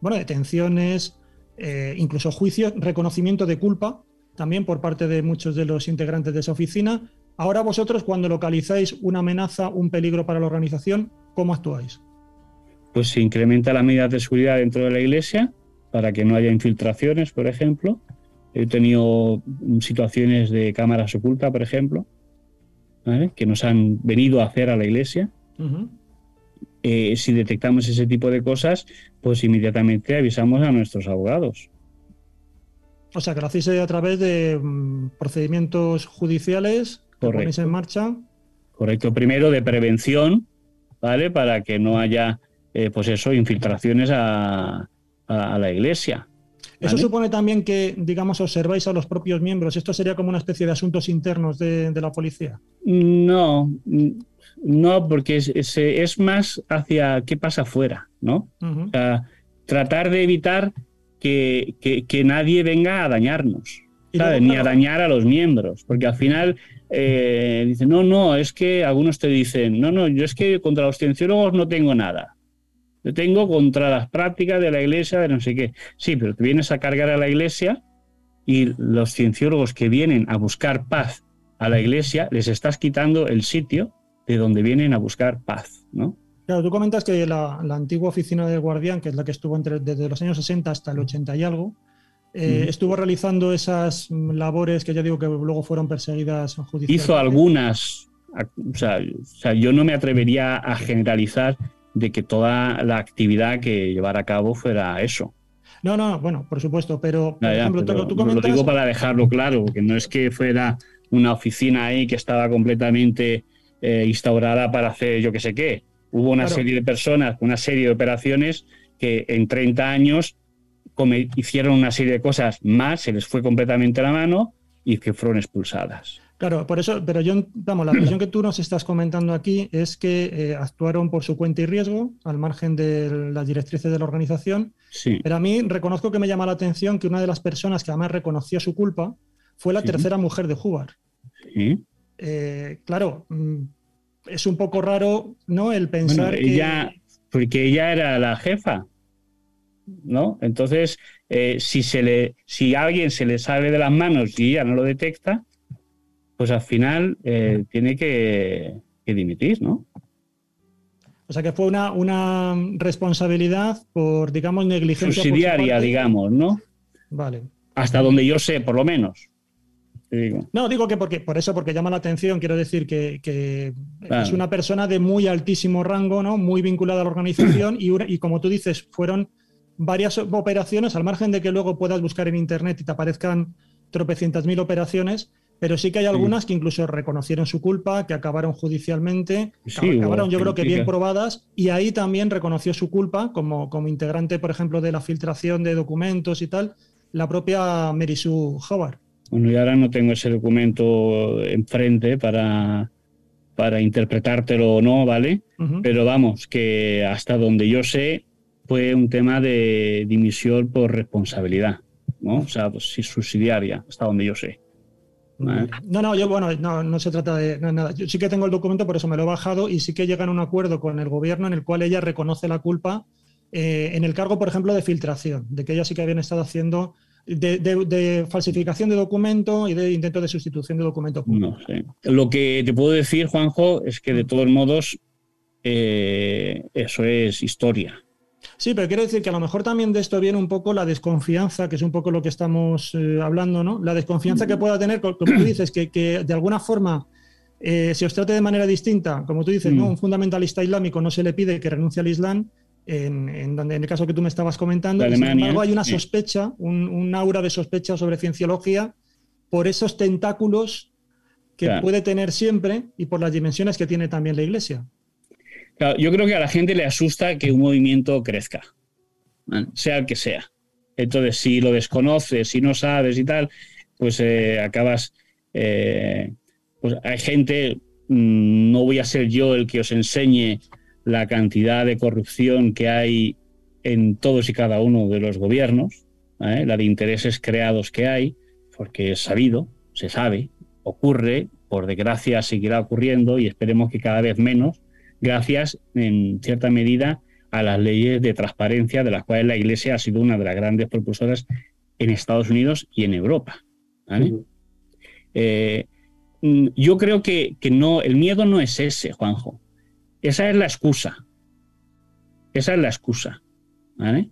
[SPEAKER 5] bueno, detenciones, eh, incluso juicios, reconocimiento de culpa también por parte de muchos de los integrantes de esa oficina. Ahora vosotros, cuando localizáis una amenaza, un peligro para la organización, ¿cómo actuáis?
[SPEAKER 3] pues se incrementa la medidas de seguridad dentro de la iglesia para que no haya infiltraciones, por ejemplo. He tenido situaciones de cámaras ocultas, por ejemplo, que nos han venido a hacer a la iglesia. Eh, si detectamos ese tipo de cosas, pues inmediatamente avisamos a nuestros abogados.
[SPEAKER 5] O sea, que lo hacéis a través de mm, procedimientos judiciales que ponéis en marcha.
[SPEAKER 3] Correcto. Primero de prevención, ¿vale? Para que no haya eh, pues eso, infiltraciones a, la iglesia.
[SPEAKER 5] Eso supone también que, digamos, observáis a los propios miembros. ¿Esto sería como una especie de asuntos internos de, la policía?
[SPEAKER 3] No, no, porque es, más hacia qué pasa afuera, ¿no? tratar de evitar que, nadie venga a dañarnos, ni a dañar a los miembros, porque al final eh, dicen, no, no, es que algunos te dicen, no, no, yo es que contra los cienciólogos no tengo nada. Yo tengo contra las prácticas de la iglesia, de no sé qué. Sí, pero te vienes a cargar a la iglesia y los cienciólogos que vienen a buscar paz a la iglesia, les estás quitando el sitio de donde vienen a buscar paz, ¿no?
[SPEAKER 5] Claro, tú comentas que la, antigua oficina del guardián, que es la que estuvo entre, desde los años 60 hasta el 80 y algo, eh, estuvo realizando esas labores que ya digo que luego fueron perseguidas judicialmente.
[SPEAKER 3] Hizo algunas, o sea, yo no me atrevería a generalizar de que toda la actividad que llevara a cabo fuera eso.
[SPEAKER 5] No, no, bueno, por supuesto, pero por ejemplo, tú
[SPEAKER 3] comentas... Lo digo para dejarlo claro, que no es que fuera una oficina ahí que estaba completamente eh, instaurada para hacer yo que sé qué. Hubo una serie de personas, una serie de operaciones que en 30 años hicieron una serie de cosas más, se les fue completamente la mano y que fueron expulsadas.
[SPEAKER 5] Claro, por eso, pero yo, vamos, la versión que tú nos estás comentando aquí es que eh, actuaron por su cuenta y riesgo, al margen de las directrices de la organización.
[SPEAKER 3] Sí.
[SPEAKER 5] Pero a mí reconozco que me llama la atención que una de las personas que además reconoció su culpa fue la tercera mujer de Hubar.
[SPEAKER 3] Sí.
[SPEAKER 5] Eh, claro, mm, es un poco raro, ¿no? El pensar
[SPEAKER 3] ella, Porque ella era la jefa, ¿no? Entonces, eh, si, se le, si a alguien se le sale de las manos y ella no lo detecta, pues al final eh, tiene que, dimitir, ¿no?
[SPEAKER 5] O sea que fue una, una responsabilidad por, digamos, negligencia.
[SPEAKER 3] Subsidiaria, digamos, ¿no?
[SPEAKER 5] Vale.
[SPEAKER 3] Hasta donde yo sé, por lo menos.
[SPEAKER 5] No, digo que porque, por eso, porque llama la atención, quiero decir que, es una persona de muy altísimo rango, ¿no? Muy vinculada a la organización y, y como tú dices, fueron varias operaciones, al margen de que luego puedas buscar en internet y te aparezcan tropecientas mil operaciones, pero sí que hay algunas que incluso reconocieron su culpa, que acabaron judicialmente, acabaron yo creo que bien probadas, y ahí también reconoció su culpa como, como integrante, por ejemplo, de la filtración de documentos y tal, la propia Mary Sue Howard.
[SPEAKER 3] Bueno, y ahora no tengo ese documento enfrente para, para interpretártelo o no, ¿vale? Pero vamos, que hasta donde yo sé, fue un tema de dimisión por responsabilidad, ¿no? O sea, pues, subsidiaria, hasta donde yo sé.
[SPEAKER 5] No, no, yo, bueno, no, no se trata de nada. Yo sí que tengo el documento, por eso me lo he bajado y sí que llegan a un acuerdo con el gobierno en el cual ella reconoce la culpa eh, en el cargo, por ejemplo, de filtración, de que ella sí que habían estado haciendo de, falsificación de documento y de intento de sustitución de documento
[SPEAKER 3] No sé. Lo que te puedo decir, Juanjo, es que de todos modos eh, eso es historia.
[SPEAKER 5] Sí, pero quiero decir que a lo mejor también de esto viene un poco la desconfianza, que es un poco lo que estamos eh, hablando, ¿no? La desconfianza que pueda tener, como tú dices, que, de alguna forma eh, se os trate de manera distinta, como tú dices, ¿no? Mm. Un fundamentalista islámico no se le pide que renuncie al Islam, en, donde, en el caso que tú me estabas comentando, sin embargo hay una sospecha, un, aura de sospecha sobre cienciología por esos tentáculos que puede tener siempre y por las dimensiones que tiene también la Iglesia.
[SPEAKER 3] Yo creo que a la gente le asusta que un movimiento crezca, sea el que sea. Entonces, si lo desconoces, si no sabes y tal, pues eh, acabas... Eh, pues hay gente, mm, no voy a ser yo el que os enseñe la cantidad de corrupción que hay en todos y cada uno de los gobiernos, ¿eh? la de intereses creados que hay, porque es sabido, se sabe, ocurre, por desgracia seguirá ocurriendo y esperemos que cada vez menos, gracias en cierta medida a las leyes de transparencia de las cuales la Iglesia ha sido una de las grandes propulsoras en Estados Unidos y en Europa. Eh, mm, yo creo que, que, no, el miedo no es ese, Juanjo. Esa es la excusa. Esa es la excusa. ¿Vale?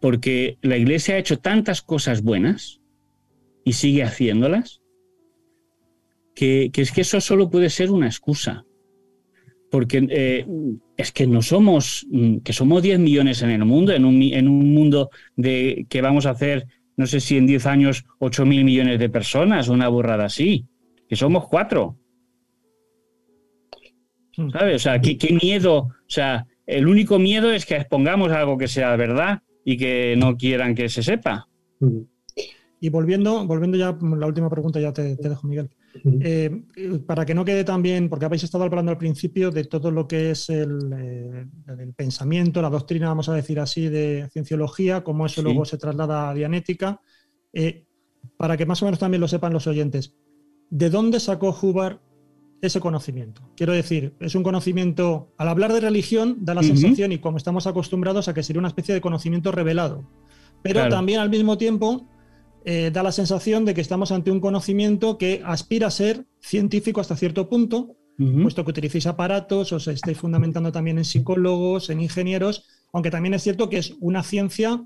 [SPEAKER 3] Porque la iglesia ha hecho tantas cosas buenas y sigue haciéndolas que, es que eso solo puede ser una excusa. Porque eh, es que no somos, que somos 10 millones en el mundo, en un, en un mundo de que vamos a hacer, no sé si en 10 años, 8 mil millones de personas, una burrada así, que somos cuatro. Hmm. ¿Sabes? O sea, ¿qué, miedo. O sea, el único miedo es que expongamos algo que sea verdad y que no quieran que se sepa. Hmm.
[SPEAKER 5] Y volviendo, volviendo ya, la última pregunta ya te, dejo, Miguel. Eh, para que no quede tan bien, porque habéis estado hablando al principio de todo lo que es el, eh, pensamiento, la doctrina, vamos a decir así, de cienciología, cómo eso luego se traslada a dianética. Eh, para que más o menos también lo sepan los oyentes, ¿de dónde sacó Hubbard ese conocimiento. Quiero decir, es un conocimiento, al hablar de religión, da la sensación, y como estamos acostumbrados, a que sería una especie de conocimiento revelado. Pero también al mismo tiempo eh, da la sensación de que estamos ante un conocimiento que aspira a ser científico hasta cierto punto, puesto que utilizáis aparatos, os estáis fundamentando también en psicólogos, en ingenieros, aunque también es cierto que es una ciencia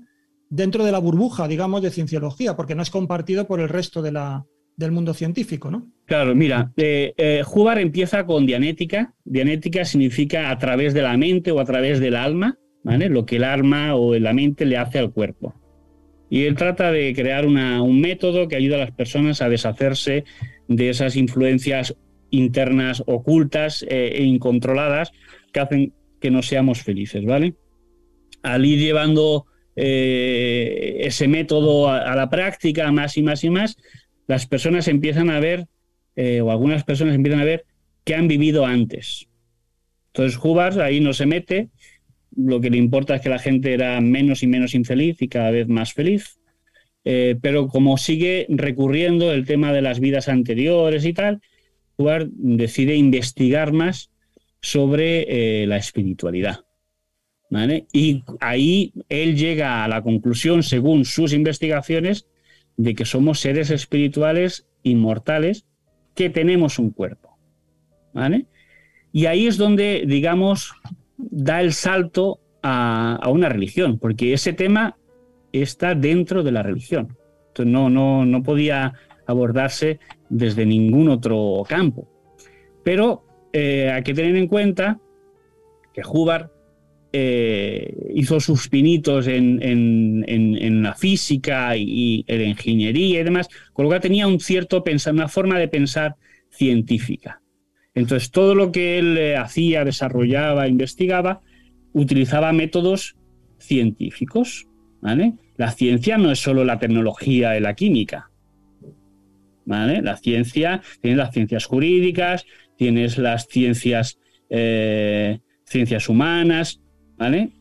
[SPEAKER 5] dentro de la burbuja, digamos, de cienciología, porque no es compartido por el resto de la, del mundo científico, ¿no?
[SPEAKER 3] Claro, mira, eh, eh empieza con dianética. Dianética significa a través de la mente o a través del alma, ¿vale? Lo que el alma o la mente le hace al cuerpo. Y él trata de crear un método que ayuda a las personas a deshacerse de esas influencias internas ocultas eh, e incontroladas que hacen que no seamos felices, ¿vale? Al ir llevando eh, ese método a, la práctica más y más y más, las personas empiezan a ver, eh, o algunas personas empiezan a ver, que han vivido antes. Entonces Hubbard ahí no se mete, lo que le importa es que la gente era menos y menos infeliz y cada vez más feliz. Eh, pero como sigue recurriendo el tema de las vidas anteriores y tal, Hubbard decide investigar más sobre eh, la espiritualidad. Y ahí él llega a la conclusión, según sus investigaciones, de que somos seres espirituales inmortales que tenemos un cuerpo. ¿Vale? Y ahí es donde, digamos, da el salto a, una religión, porque ese tema está dentro de la religión. No, no, no podía abordarse desde ningún otro campo. Pero eh, hay que tener en cuenta que Hubbard eh, hizo sus pinitos en, la física y, en la ingeniería y demás, con lo cual tenía un cierto pensar, una forma de pensar científica. Entonces, todo lo que él eh, hacía, desarrollaba, investigaba, utilizaba métodos científicos. La ciencia no es solo la tecnología y la química. La ciencia, tienes las ciencias jurídicas, tienes las ciencias, eh, ciencias humanas, ¿vale?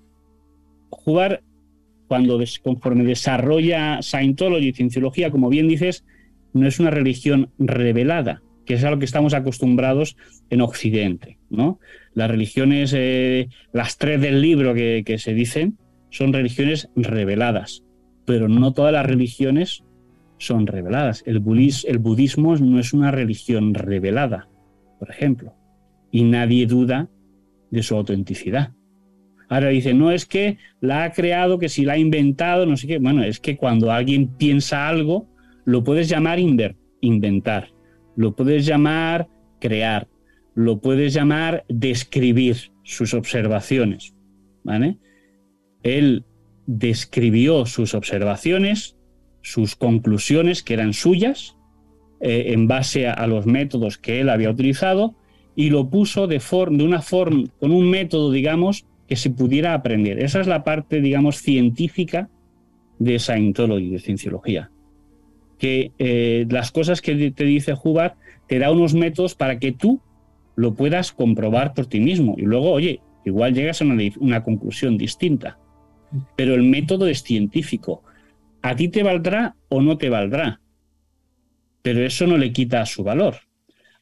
[SPEAKER 3] Jugar cuando conforme desarrolla Scientology y Cienciología, como bien dices, no es una religión revelada, que es a lo que estamos acostumbrados en Occidente, ¿no? Las religiones, eh, las tres del libro que, se dicen, son religiones reveladas, pero no todas las religiones son reveladas. El, el budismo no es una religión revelada, por ejemplo, y nadie duda de su autenticidad. Ahora dice, no es que la ha creado, que si la ha inventado, no sé qué. Bueno, es que cuando alguien piensa algo, lo puedes llamar inventar, lo puedes llamar crear, lo puedes llamar describir sus observaciones. ¿vale? Él describió sus observaciones, sus conclusiones, que eran suyas, eh, en base a, los métodos que él había utilizado, y lo puso de, de una forma, con un método, digamos, que se pudiera aprender. Esa es la parte, digamos, científica de Scientology, de cienciología. Que eh, las cosas que te dice Hubbard te da unos métodos para que tú lo puedas comprobar por ti mismo. Y luego, oye, igual llegas a una, conclusión distinta. Pero el método es científico. A ti te valdrá o no te valdrá. Pero eso no le quita su valor.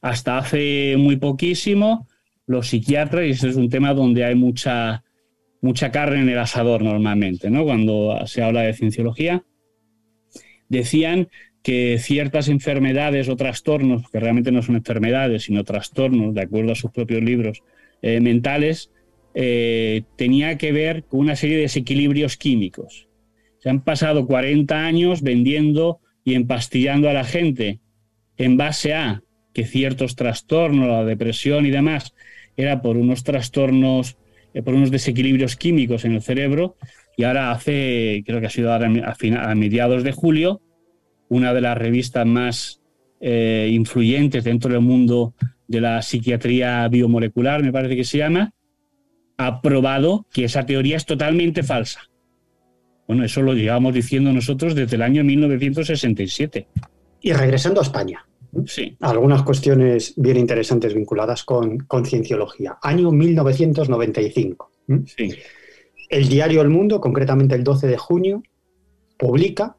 [SPEAKER 3] Hasta hace muy poquísimo, los psiquiatras, y ese es un tema donde hay mucha, mucha carne en el asador normalmente, ¿no? Cuando se habla de cienciología, decían que ciertas enfermedades o trastornos, que realmente no son enfermedades, sino trastornos, de acuerdo a sus propios libros eh, mentales, eh, tenía que ver con una serie de desequilibrios químicos. Se han pasado 40 años vendiendo y empastillando a la gente en base a que ciertos trastornos, la depresión y demás, era por unos trastornos, eh, por unos desequilibrios químicos en el cerebro. Y ahora hace, creo que ha sido ahora a, mediados de julio, una de las revistas más eh, influyentes dentro del mundo de la psiquiatría biomolecular, me parece que se llama, ha probado que esa teoría es totalmente falsa. Bueno, eso lo llevamos diciendo nosotros desde el año 1967.
[SPEAKER 4] Y regresando a España.
[SPEAKER 3] Sí.
[SPEAKER 4] Algunas cuestiones bien interesantes vinculadas con, con cienciología. Año 1995.
[SPEAKER 3] Sí.
[SPEAKER 4] El diario El Mundo, concretamente el 12 de junio, publica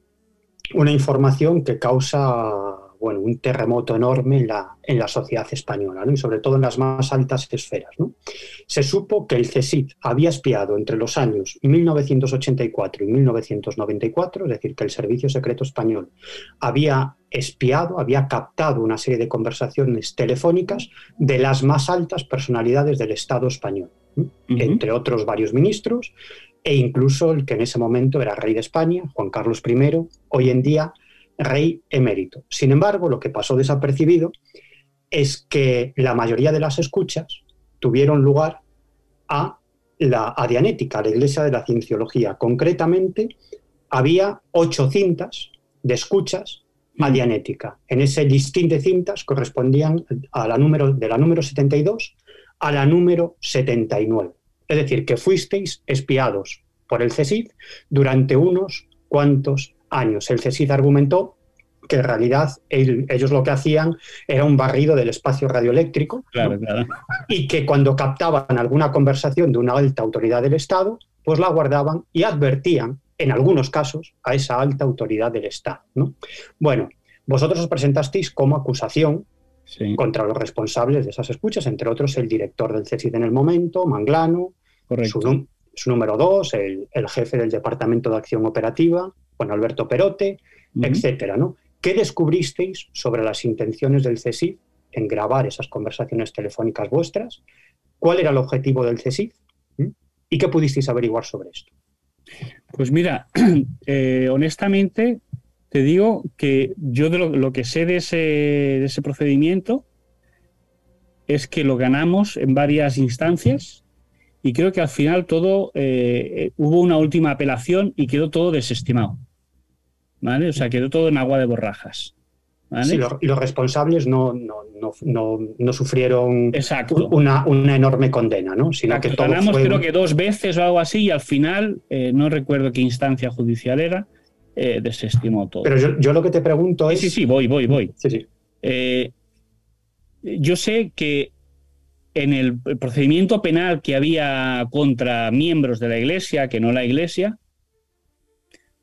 [SPEAKER 4] una información que causa bueno, un terremoto enorme en la, en la sociedad española, y sobre todo en las más altas esferas. Se supo que el CSIC había espiado entre los años 1984 y 1994, es decir, que el Servicio Secreto Español había espiado, había captado una serie de conversaciones telefónicas de las más altas personalidades del Estado español, entre otros varios ministros, e incluso el que en ese momento era rey de España, Juan Carlos I, hoy en día rey emérito. Sin embargo, lo que pasó desapercibido es que la mayoría de las escuchas tuvieron lugar a la a Dianética, a la Iglesia de la Cienciología. Concretamente, había ocho cintas de escuchas a Dianética. En ese listín de cintas correspondían a la número, de la número 72 a la número 79. Es decir, que fuisteis espiados por el CSIC durante unos cuantos años. El CSIC argumentó que en realidad ellos lo que hacían era un barrido del espacio radioeléctrico y que cuando captaban alguna conversación de una alta autoridad del Estado, pues la guardaban y advertían, en algunos casos, a esa alta autoridad del Estado. Bueno, vosotros os presentasteis como acusación contra los responsables de esas escuchas, entre otros el director del CSIC en el momento, Manglano, su, su, número dos, el, el jefe del Departamento de Acción Operativa, Juan Alberto Perote, etcétera, ¿no? ¿Qué descubristeis sobre las intenciones del CSIC en grabar esas conversaciones telefónicas vuestras? ¿Cuál era el objetivo del CSIC? ¿Mm? ¿Y qué pudisteis averiguar sobre esto?
[SPEAKER 3] Pues mira, [clears throat] eh, honestamente te digo que yo de lo, que sé de ese, procedimiento es que lo ganamos en varias instancias y creo que al final todo eh, hubo una última apelación y quedó todo desestimado. ¿vale? O sea, quedó todo en agua de borrajas.
[SPEAKER 4] ¿vale? y los responsables no, no, sufrieron
[SPEAKER 3] Exacto.
[SPEAKER 4] Una, una, enorme condena, ¿no?
[SPEAKER 3] Sino que ganamos creo que dos veces o algo así y al final, eh, no recuerdo qué instancia judicial era, eh, desestimó todo.
[SPEAKER 4] Pero yo, lo que te pregunto es...
[SPEAKER 3] Sí, sí, voy, voy, voy.
[SPEAKER 4] Sí, sí.
[SPEAKER 3] Eh, yo sé que en el procedimiento penal que había contra miembros de la Iglesia, que no la Iglesia,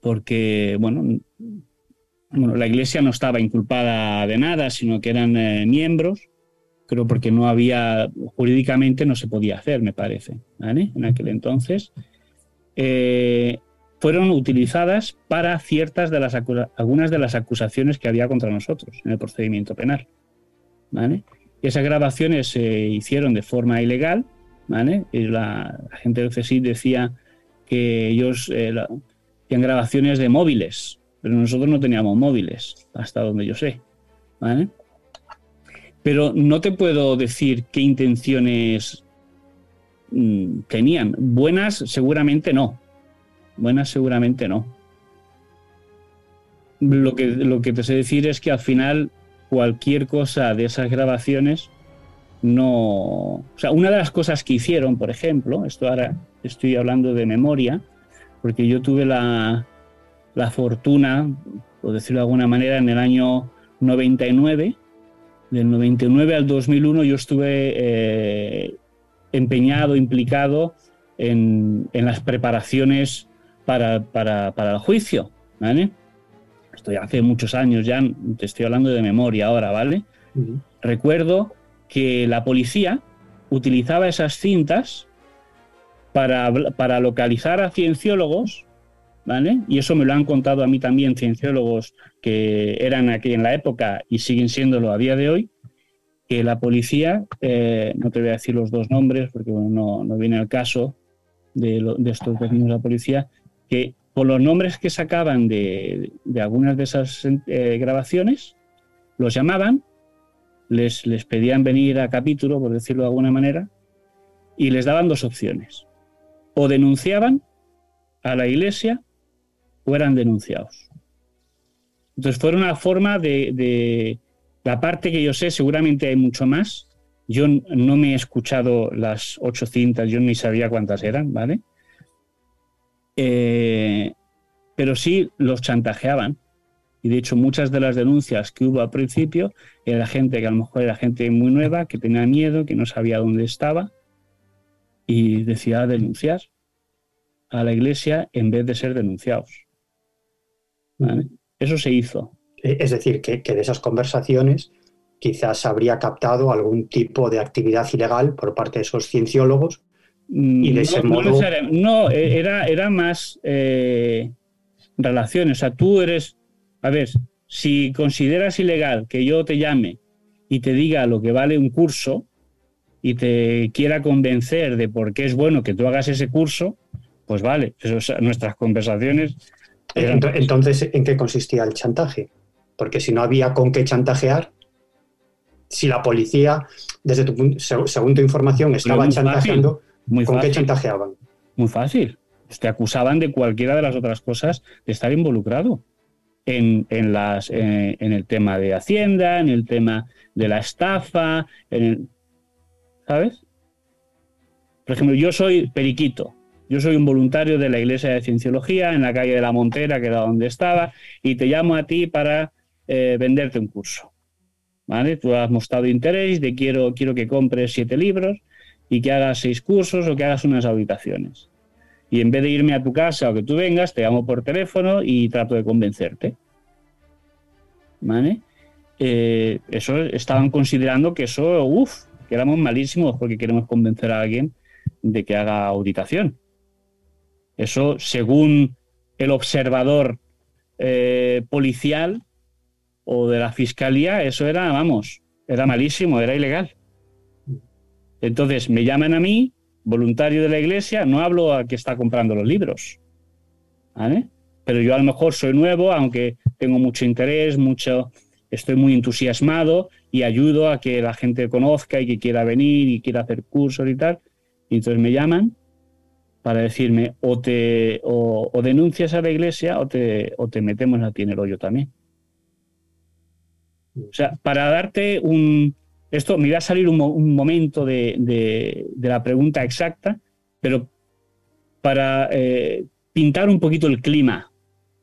[SPEAKER 3] porque, bueno, la Iglesia no estaba inculpada de nada, sino que eran eh, miembros, creo porque no había, jurídicamente no se podía hacer, me parece, ¿vale? En aquel entonces. Eh, fueron utilizadas para ciertas de las algunas de las acusaciones que había contra nosotros en el procedimiento penal. ¿vale? Esas grabaciones se hicieron de forma ilegal. ¿vale? Y la, gente del CSIC decía que ellos eh, grabaciones de móviles, pero nosotros no teníamos móviles, hasta donde yo sé. ¿vale? Pero no te puedo decir qué intenciones mm, tenían. Buenas seguramente no. Buenas seguramente no. Lo que, lo que te sé decir es que al final cualquier cosa de esas grabaciones no... O sea, una de las cosas que hicieron, por ejemplo, esto ahora estoy hablando de memoria, porque yo tuve la, la fortuna, por decirlo de alguna manera, en el año 99 del 99 al 2001 yo estuve eh, empeñado, implicado en, las preparaciones para, el juicio, ¿vale? Esto hace muchos años, ya te estoy hablando de memoria ahora, ¿vale? Recuerdo que la policía utilizaba esas cintas para, para localizar a cienciólogos ¿Vale? Y eso me lo han contado a mí también cienciólogos que eran aquí en la época y siguen siéndolo a día de hoy, que la policía, eh, no te voy a decir los dos nombres porque no, viene al caso de, estos vecinos de la policía, que por los nombres que sacaban de, algunas de esas eh, grabaciones, los llamaban, les, les pedían venir a capítulo, por decirlo de alguna manera, y les daban dos opciones. O denunciaban a la iglesia fueran denunciados. Entonces fue una forma de, la parte que yo sé, seguramente hay mucho más. Yo no me he escuchado las ocho cintas, yo ni sabía cuántas eran, ¿vale? Eh, pero sí los chantajeaban. Y de hecho muchas de las denuncias que hubo al principio era gente que a lo mejor era gente muy nueva, que tenía miedo, que no sabía dónde estaba y decía denunciar a la iglesia en vez de ser denunciados. Eso se hizo.
[SPEAKER 4] Eh, es decir, que, de esas conversaciones quizás habría captado algún tipo de actividad ilegal por parte de esos cienciólogos y de ese modo...
[SPEAKER 3] No, e, era, era más eh, relaciones. O sea, tú eres... A ver, si consideras ilegal que yo te llame y te diga lo que vale un curso y te quiera convencer de por qué es bueno que tú hagas ese curso, pues vale, eso, nuestras conversaciones
[SPEAKER 4] entonces, ¿en qué consistía el chantaje? Porque si no había con qué chantajear, si la policía, desde tu según tu información, estaba chantajeando, ¿con qué chantajeaban?
[SPEAKER 3] Muy fácil. Te acusaban de cualquiera de las otras cosas de estar involucrado en, las, eh, en el tema de Hacienda, en el tema de la estafa, en ¿sabes? Por ejemplo, yo soy periquito, yo soy un voluntario de la Iglesia de Cienciología en la calle de la Montera, que era donde estaba, y te llamo a ti para eh, venderte un curso. ¿Vale? Tú has mostrado interés de quiero, quiero que compres siete libros y que hagas seis cursos o que hagas unas auditaciones. Y en vez de irme a tu casa o que tú vengas, te llamo por teléfono y trato de convencerte. ¿Vale? Eh, eso estaban considerando que eso, uff, que éramos malísimos porque queremos convencer a alguien de que haga auditación. Eso, según el observador eh, policial o de la fiscalía, eso era, vamos, era malísimo, era ilegal. Entonces me llaman a mí, voluntario de la iglesia, no hablo a que está comprando los libros. ¿vale? Pero yo a lo mejor soy nuevo, aunque tengo mucho interés, mucho, estoy muy entusiasmado y ayudo a que la gente conozca y que quiera venir y quiera hacer cursos y tal. Y entonces me llaman para decirme o te o, denuncias a la iglesia o te, o te metemos a ti en el hoyo también. O sea, para darte un... Esto me va a salir un, momento de, la pregunta exacta, pero para eh, pintar un poquito el clima,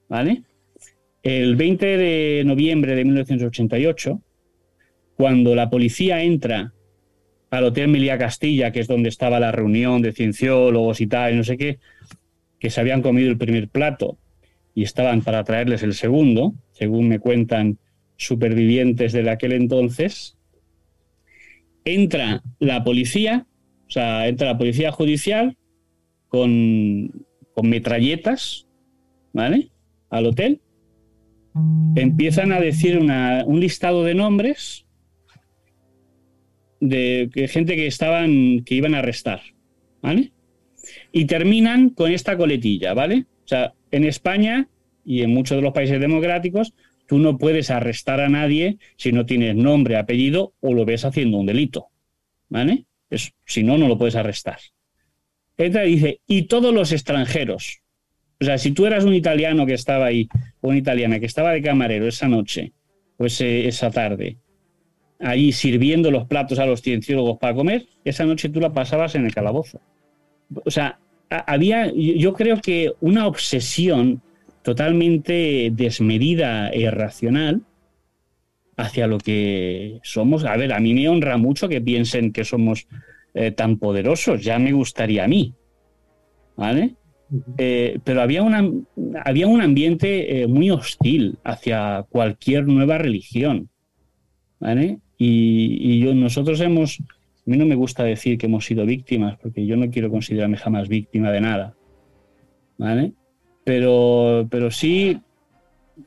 [SPEAKER 3] ¿vale? El 20 de noviembre de 1988, cuando la policía entra al Hotel Milia Castilla, que es donde estaba la reunión de cienciólogos y tal, y no sé qué, que se habían comido el primer plato y estaban para traerles el segundo, según me cuentan supervivientes de aquel entonces, entra la policía, o sea, entra la policía judicial con, con metralletas, ¿vale? Al hotel, empiezan a decir un listado de nombres de gente que estaban, que iban a arrestar, ¿vale? Y terminan con esta coletilla, ¿vale? O sea, en España y en muchos de los países democráticos, tú no puedes arrestar a nadie si no tienes nombre, apellido o lo ves haciendo un delito, ¿vale? si no, no lo puedes arrestar. Entra dice, y todos los extranjeros. O sea, si tú eras un italiano que estaba ahí, o una italiana que estaba de camarero esa noche, o esa tarde, ahí sirviendo los platos a los cienciólogos para comer, esa noche tú la pasabas en el calabozo. O sea, había, yo creo que una obsesión totalmente desmedida e irracional hacia lo que somos. A ver, a mí me honra mucho que piensen que somos eh, tan poderosos, ya me gustaría a mí. ¿Vale? Eh, pero había, una, había un ambiente eh, muy hostil hacia cualquier nueva religión. ¿Vale? Y, yo, nosotros hemos, a mí no me gusta decir que hemos sido víctimas, porque yo no quiero considerarme jamás víctima de nada. ¿Vale? Pero, pero sí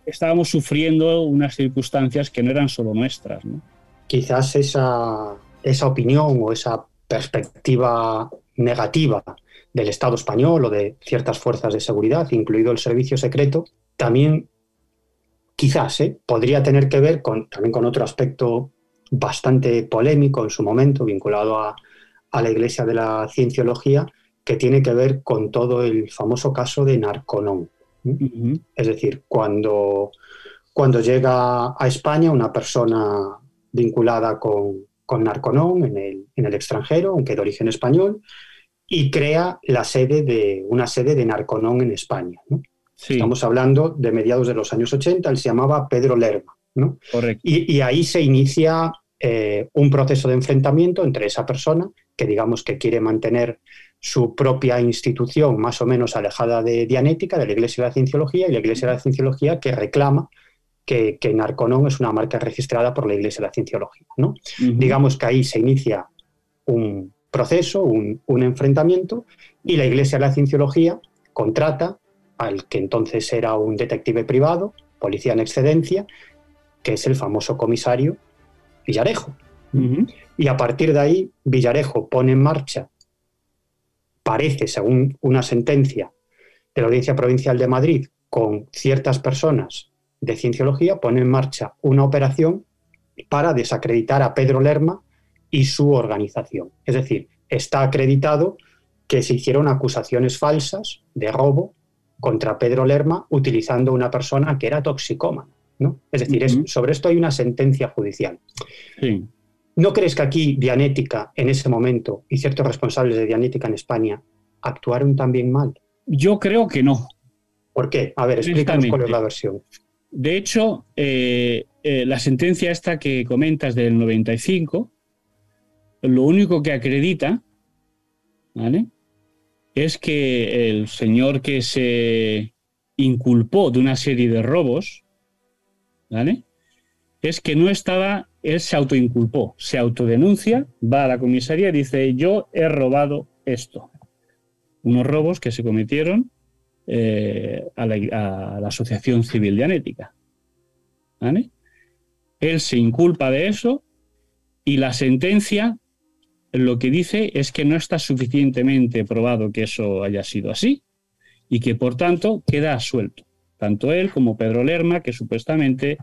[SPEAKER 3] estábamos sufriendo unas circunstancias que no eran solo nuestras.
[SPEAKER 4] Quizás esa, esa opinión o esa perspectiva negativa del Estado español o de ciertas fuerzas de seguridad, incluido el servicio secreto, también quizás ¿eh? podría tener que ver con, también con otro aspecto bastante polémico en su momento, vinculado a, a la Iglesia de la Cienciología, que tiene que ver con todo el famoso caso de Narconón. Es decir, cuando, cuando llega a España una persona vinculada con, con Narconón en el, en el, extranjero, aunque de origen español, y crea la sede de, una sede de Narconón en España. Estamos hablando de mediados de los años 80, él se llamaba Pedro Lerma. ¿no? Y, ahí se inicia eh, un proceso de enfrentamiento entre esa persona, que digamos que quiere mantener su propia institución más o menos alejada de Dianética, de la Iglesia de la Cienciología, y la Iglesia de la Cienciología que reclama que, que Narconón es una marca registrada por la Iglesia de la Cienciología. ¿no? Digamos que ahí se inicia un proceso, un, enfrentamiento, y la Iglesia de la Cienciología contrata al que entonces era un detective privado, policía en excedencia, que es el famoso comisario Villarejo. Y a partir de ahí, Villarejo pone en marcha parece, según una sentencia de la Audiencia Provincial de Madrid, con ciertas personas de cienciología, pone en marcha una operación para desacreditar a Pedro Lerma y su organización. Es decir, está acreditado que se hicieron acusaciones falsas de robo contra Pedro Lerma utilizando una persona que era toxicómana. ¿no? Es decir, sobre esto hay una sentencia judicial. Sí. ¿No crees que aquí Dianética en ese momento y ciertos responsables de Dianética en España actuaron también mal?
[SPEAKER 3] Yo creo que no.
[SPEAKER 4] ¿Por qué? A ver, explícanos cuál es la versión.
[SPEAKER 3] De hecho, eh, eh, la sentencia esta que comentas del 95, lo único que acredita, ¿vale? Es que el señor que se inculpó de una serie de robos, ¿vale? Es que no estaba él se autoinculpó, se autodenuncia, va a la comisaría y dice, yo he robado esto. Unos robos que se cometieron eh, a, la, Asociación Civil de Anética. Él se inculpa de eso y la sentencia lo que dice es que no está suficientemente probado que eso haya sido así y que por tanto queda suelto. Tanto él como Pedro Lerma, que supuestamente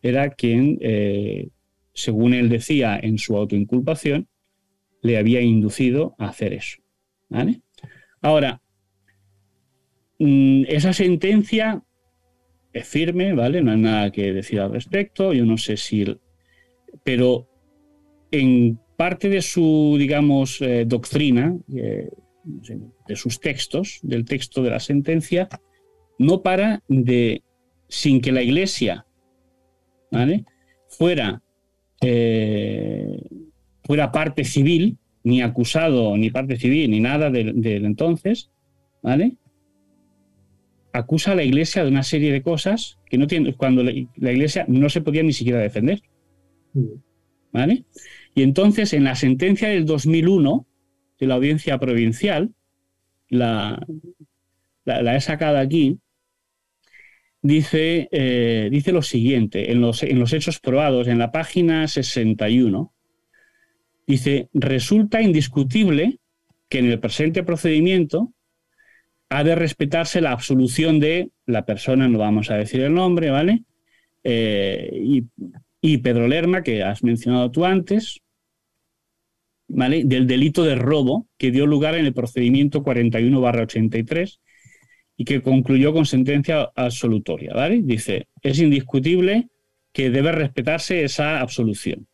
[SPEAKER 3] era quien eh, según él decía en su autoinculpación, le había inducido a hacer eso. Ahora, mm, esa sentencia es firme, ¿vale? No hay nada que decir al respecto. Yo no sé si. Pero en parte de su, digamos, eh, doctrina, eh, de sus textos, del texto de la sentencia, no para de, sin que la Iglesia ¿vale? fuera eh, fuera parte civil, ni acusado, ni parte civil, ni nada del, entonces, ¿vale? Acusa a la iglesia de una serie de cosas que no tiene, cuando la, iglesia no se podía ni siquiera defender. ¿Vale? Y entonces, en la sentencia del 2001 de la audiencia provincial, la, la, he sacado aquí, dice, eh, dice lo siguiente, en los, en los hechos probados, en la página 61, dice, resulta indiscutible que en el presente procedimiento ha de respetarse la absolución de la persona, no vamos a decir el nombre, ¿vale? Eh, y, y, Pedro Lerma, que has mencionado tú antes, ¿vale? Del delito de robo que dio lugar en el procedimiento 41-83 y que concluyó con sentencia absolutoria, ¿vale? Dice, es indiscutible que debe respetarse esa absolución,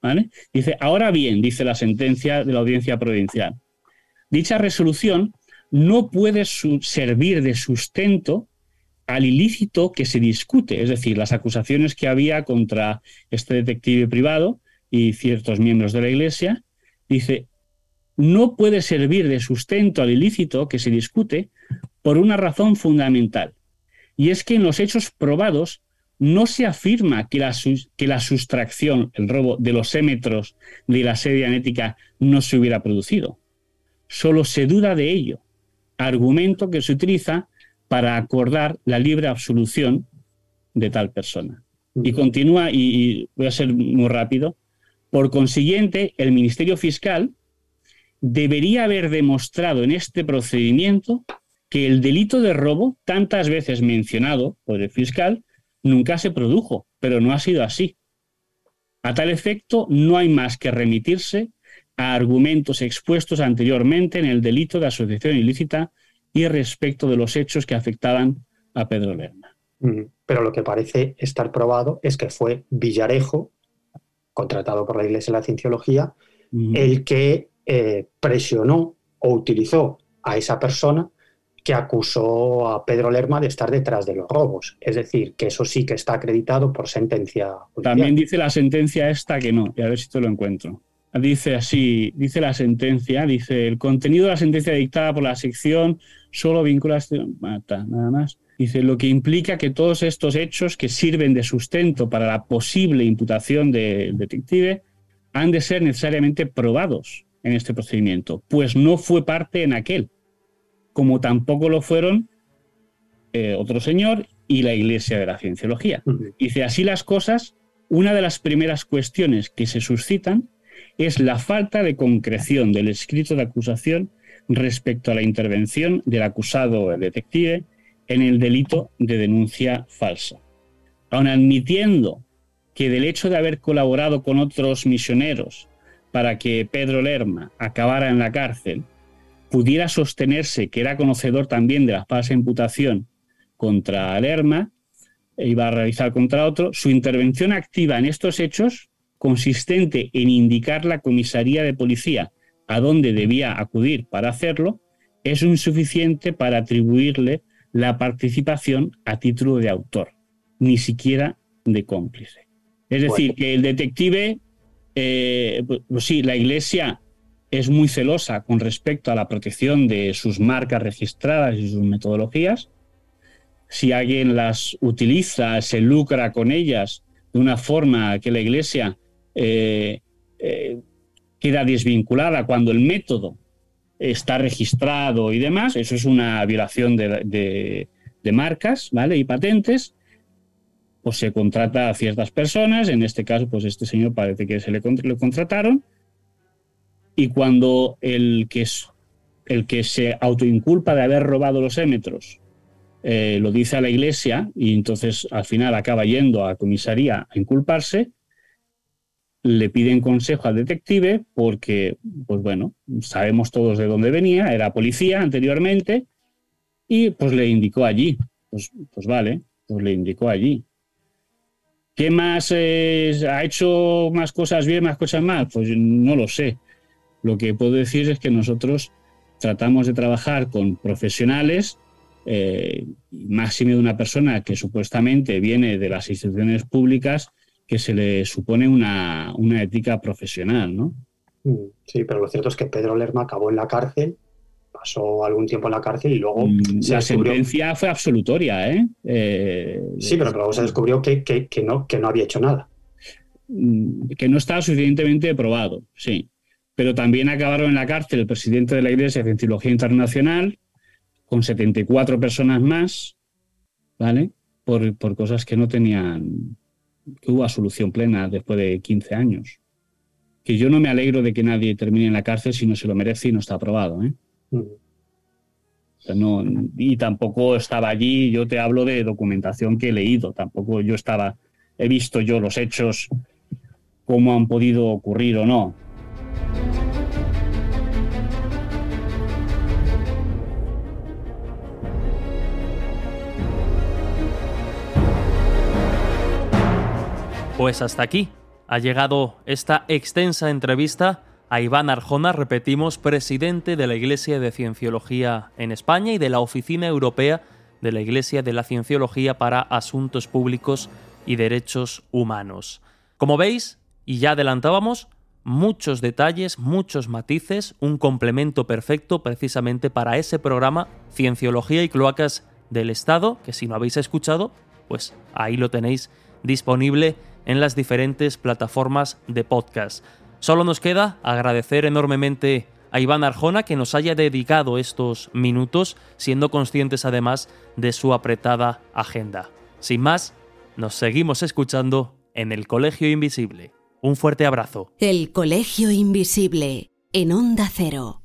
[SPEAKER 3] ¿vale? Dice, ahora bien, dice la sentencia de la audiencia provincial, dicha resolución no puede servir de sustento al ilícito que se discute, es decir, las acusaciones que había contra este detective privado y ciertos miembros de la Iglesia, dice, no puede servir de sustento al ilícito que se discute por una razón fundamental, y es que en los hechos probados no se afirma que la, que la sustracción, el robo de los émetros de la serie anética no se hubiera producido. Solo se duda de ello, argumento que se utiliza para acordar la libre absolución de tal persona. Y continúa, y voy a ser muy rápido, por consiguiente, el Ministerio Fiscal debería haber demostrado en este procedimiento que el delito de robo, tantas veces mencionado por el fiscal, nunca se produjo, pero no ha sido así. A tal efecto, no hay más que remitirse a argumentos expuestos anteriormente en el delito de asociación ilícita y respecto de los hechos que afectaban a Pedro Lerma.
[SPEAKER 4] Pero lo que parece estar probado es que fue Villarejo, contratado por la Iglesia de la Cienciología, el que eh, presionó o utilizó a esa persona que acusó a Pedro Lerma de estar detrás de los robos. Es decir, que eso sí que está acreditado por sentencia.
[SPEAKER 3] También dice la sentencia esta que no, y a ver si te lo encuentro. Dice así, dice la sentencia, dice el contenido de la sentencia dictada por la sección solo vinculación, mata, nada más. Dice lo que implica que todos estos hechos que sirven de sustento para la posible imputación del detective han de ser necesariamente probados en este procedimiento, pues no fue parte en aquel como tampoco lo fueron eh, otro señor y la Iglesia de la Cienciología. Dice, así las cosas, una de las primeras cuestiones que se suscitan es la falta de concreción del escrito de acusación respecto a la intervención del acusado o el detective en el delito de denuncia falsa. Aun admitiendo que del hecho de haber colaborado con otros misioneros para que Pedro Lerma acabara en la cárcel, pudiera sostenerse que era conocedor también de la falsa imputación contra Lerma, e iba a realizar contra otro, su intervención activa en estos hechos, consistente en indicar la comisaría de policía a dónde debía acudir para hacerlo, es insuficiente para atribuirle la participación a título de autor, ni siquiera de cómplice. Es decir, que el detective, eh, pues, pues sí, la iglesia es muy celosa con respecto a la protección de sus marcas registradas y sus metodologías. Si alguien las utiliza, se lucra con ellas de una forma que la Iglesia eh, eh, queda desvinculada cuando el método está registrado y demás, eso es una violación de, marcas ¿vale? y patentes, pues se contrata a ciertas personas, en este caso, pues este señor parece que se le, le contrataron, y cuando el que, el que se autoinculpa de haber robado los émetros eh, lo dice a la iglesia y entonces al final acaba yendo a comisaría a inculparse, le piden consejo al detective porque, pues bueno, sabemos todos de dónde venía, era policía anteriormente y pues le indicó allí. Pues, pues vale, pues le indicó allí. ¿Qué más eh, ha hecho más cosas bien, más cosas mal? Pues no lo sé. Lo que puedo decir es que nosotros tratamos de trabajar con profesionales, eh, máximo de una persona que supuestamente viene de las instituciones públicas, que se le supone una, ética profesional, ¿no?
[SPEAKER 4] Mm, sí, pero lo cierto es que Pedro Lerma acabó en la cárcel, pasó algún tiempo en la cárcel y luego...
[SPEAKER 3] Mm, la sentencia fue absolutoria, ¿eh?
[SPEAKER 4] ¿eh? sí, pero luego se descubrió que, no, que no había hecho nada.
[SPEAKER 3] Mm, que no estaba suficientemente probado, sí pero también acabaron en la cárcel el presidente de la Iglesia de Cienciología Internacional, con 74 personas más, ¿vale? por, por cosas que no tenían, que hubo solución plena después de 15 años. Que yo no me alegro de que nadie termine en la cárcel si no se lo merece y no está aprobado. ¿eh? Mm. no, y tampoco estaba allí, yo te hablo de documentación que he leído, tampoco yo estaba, he visto yo los hechos, cómo han podido ocurrir o no.
[SPEAKER 2] Pues hasta aquí ha llegado esta extensa entrevista a Iván Arjona, repetimos, presidente de la Iglesia de Cienciología en España y de la Oficina Europea de la Iglesia de la Cienciología para Asuntos Públicos y Derechos Humanos. Como veis, y ya adelantábamos, muchos detalles, muchos matices, un complemento perfecto precisamente para ese programa Cienciología y Cloacas del Estado, que si no habéis escuchado, pues ahí lo tenéis disponible en las diferentes plataformas de podcast. Solo nos queda agradecer enormemente a Iván Arjona que nos haya dedicado estos minutos, siendo conscientes además de su apretada agenda. Sin más, nos seguimos escuchando en el Colegio Invisible. Un fuerte abrazo.
[SPEAKER 6] El Colegio Invisible, en Onda Cero.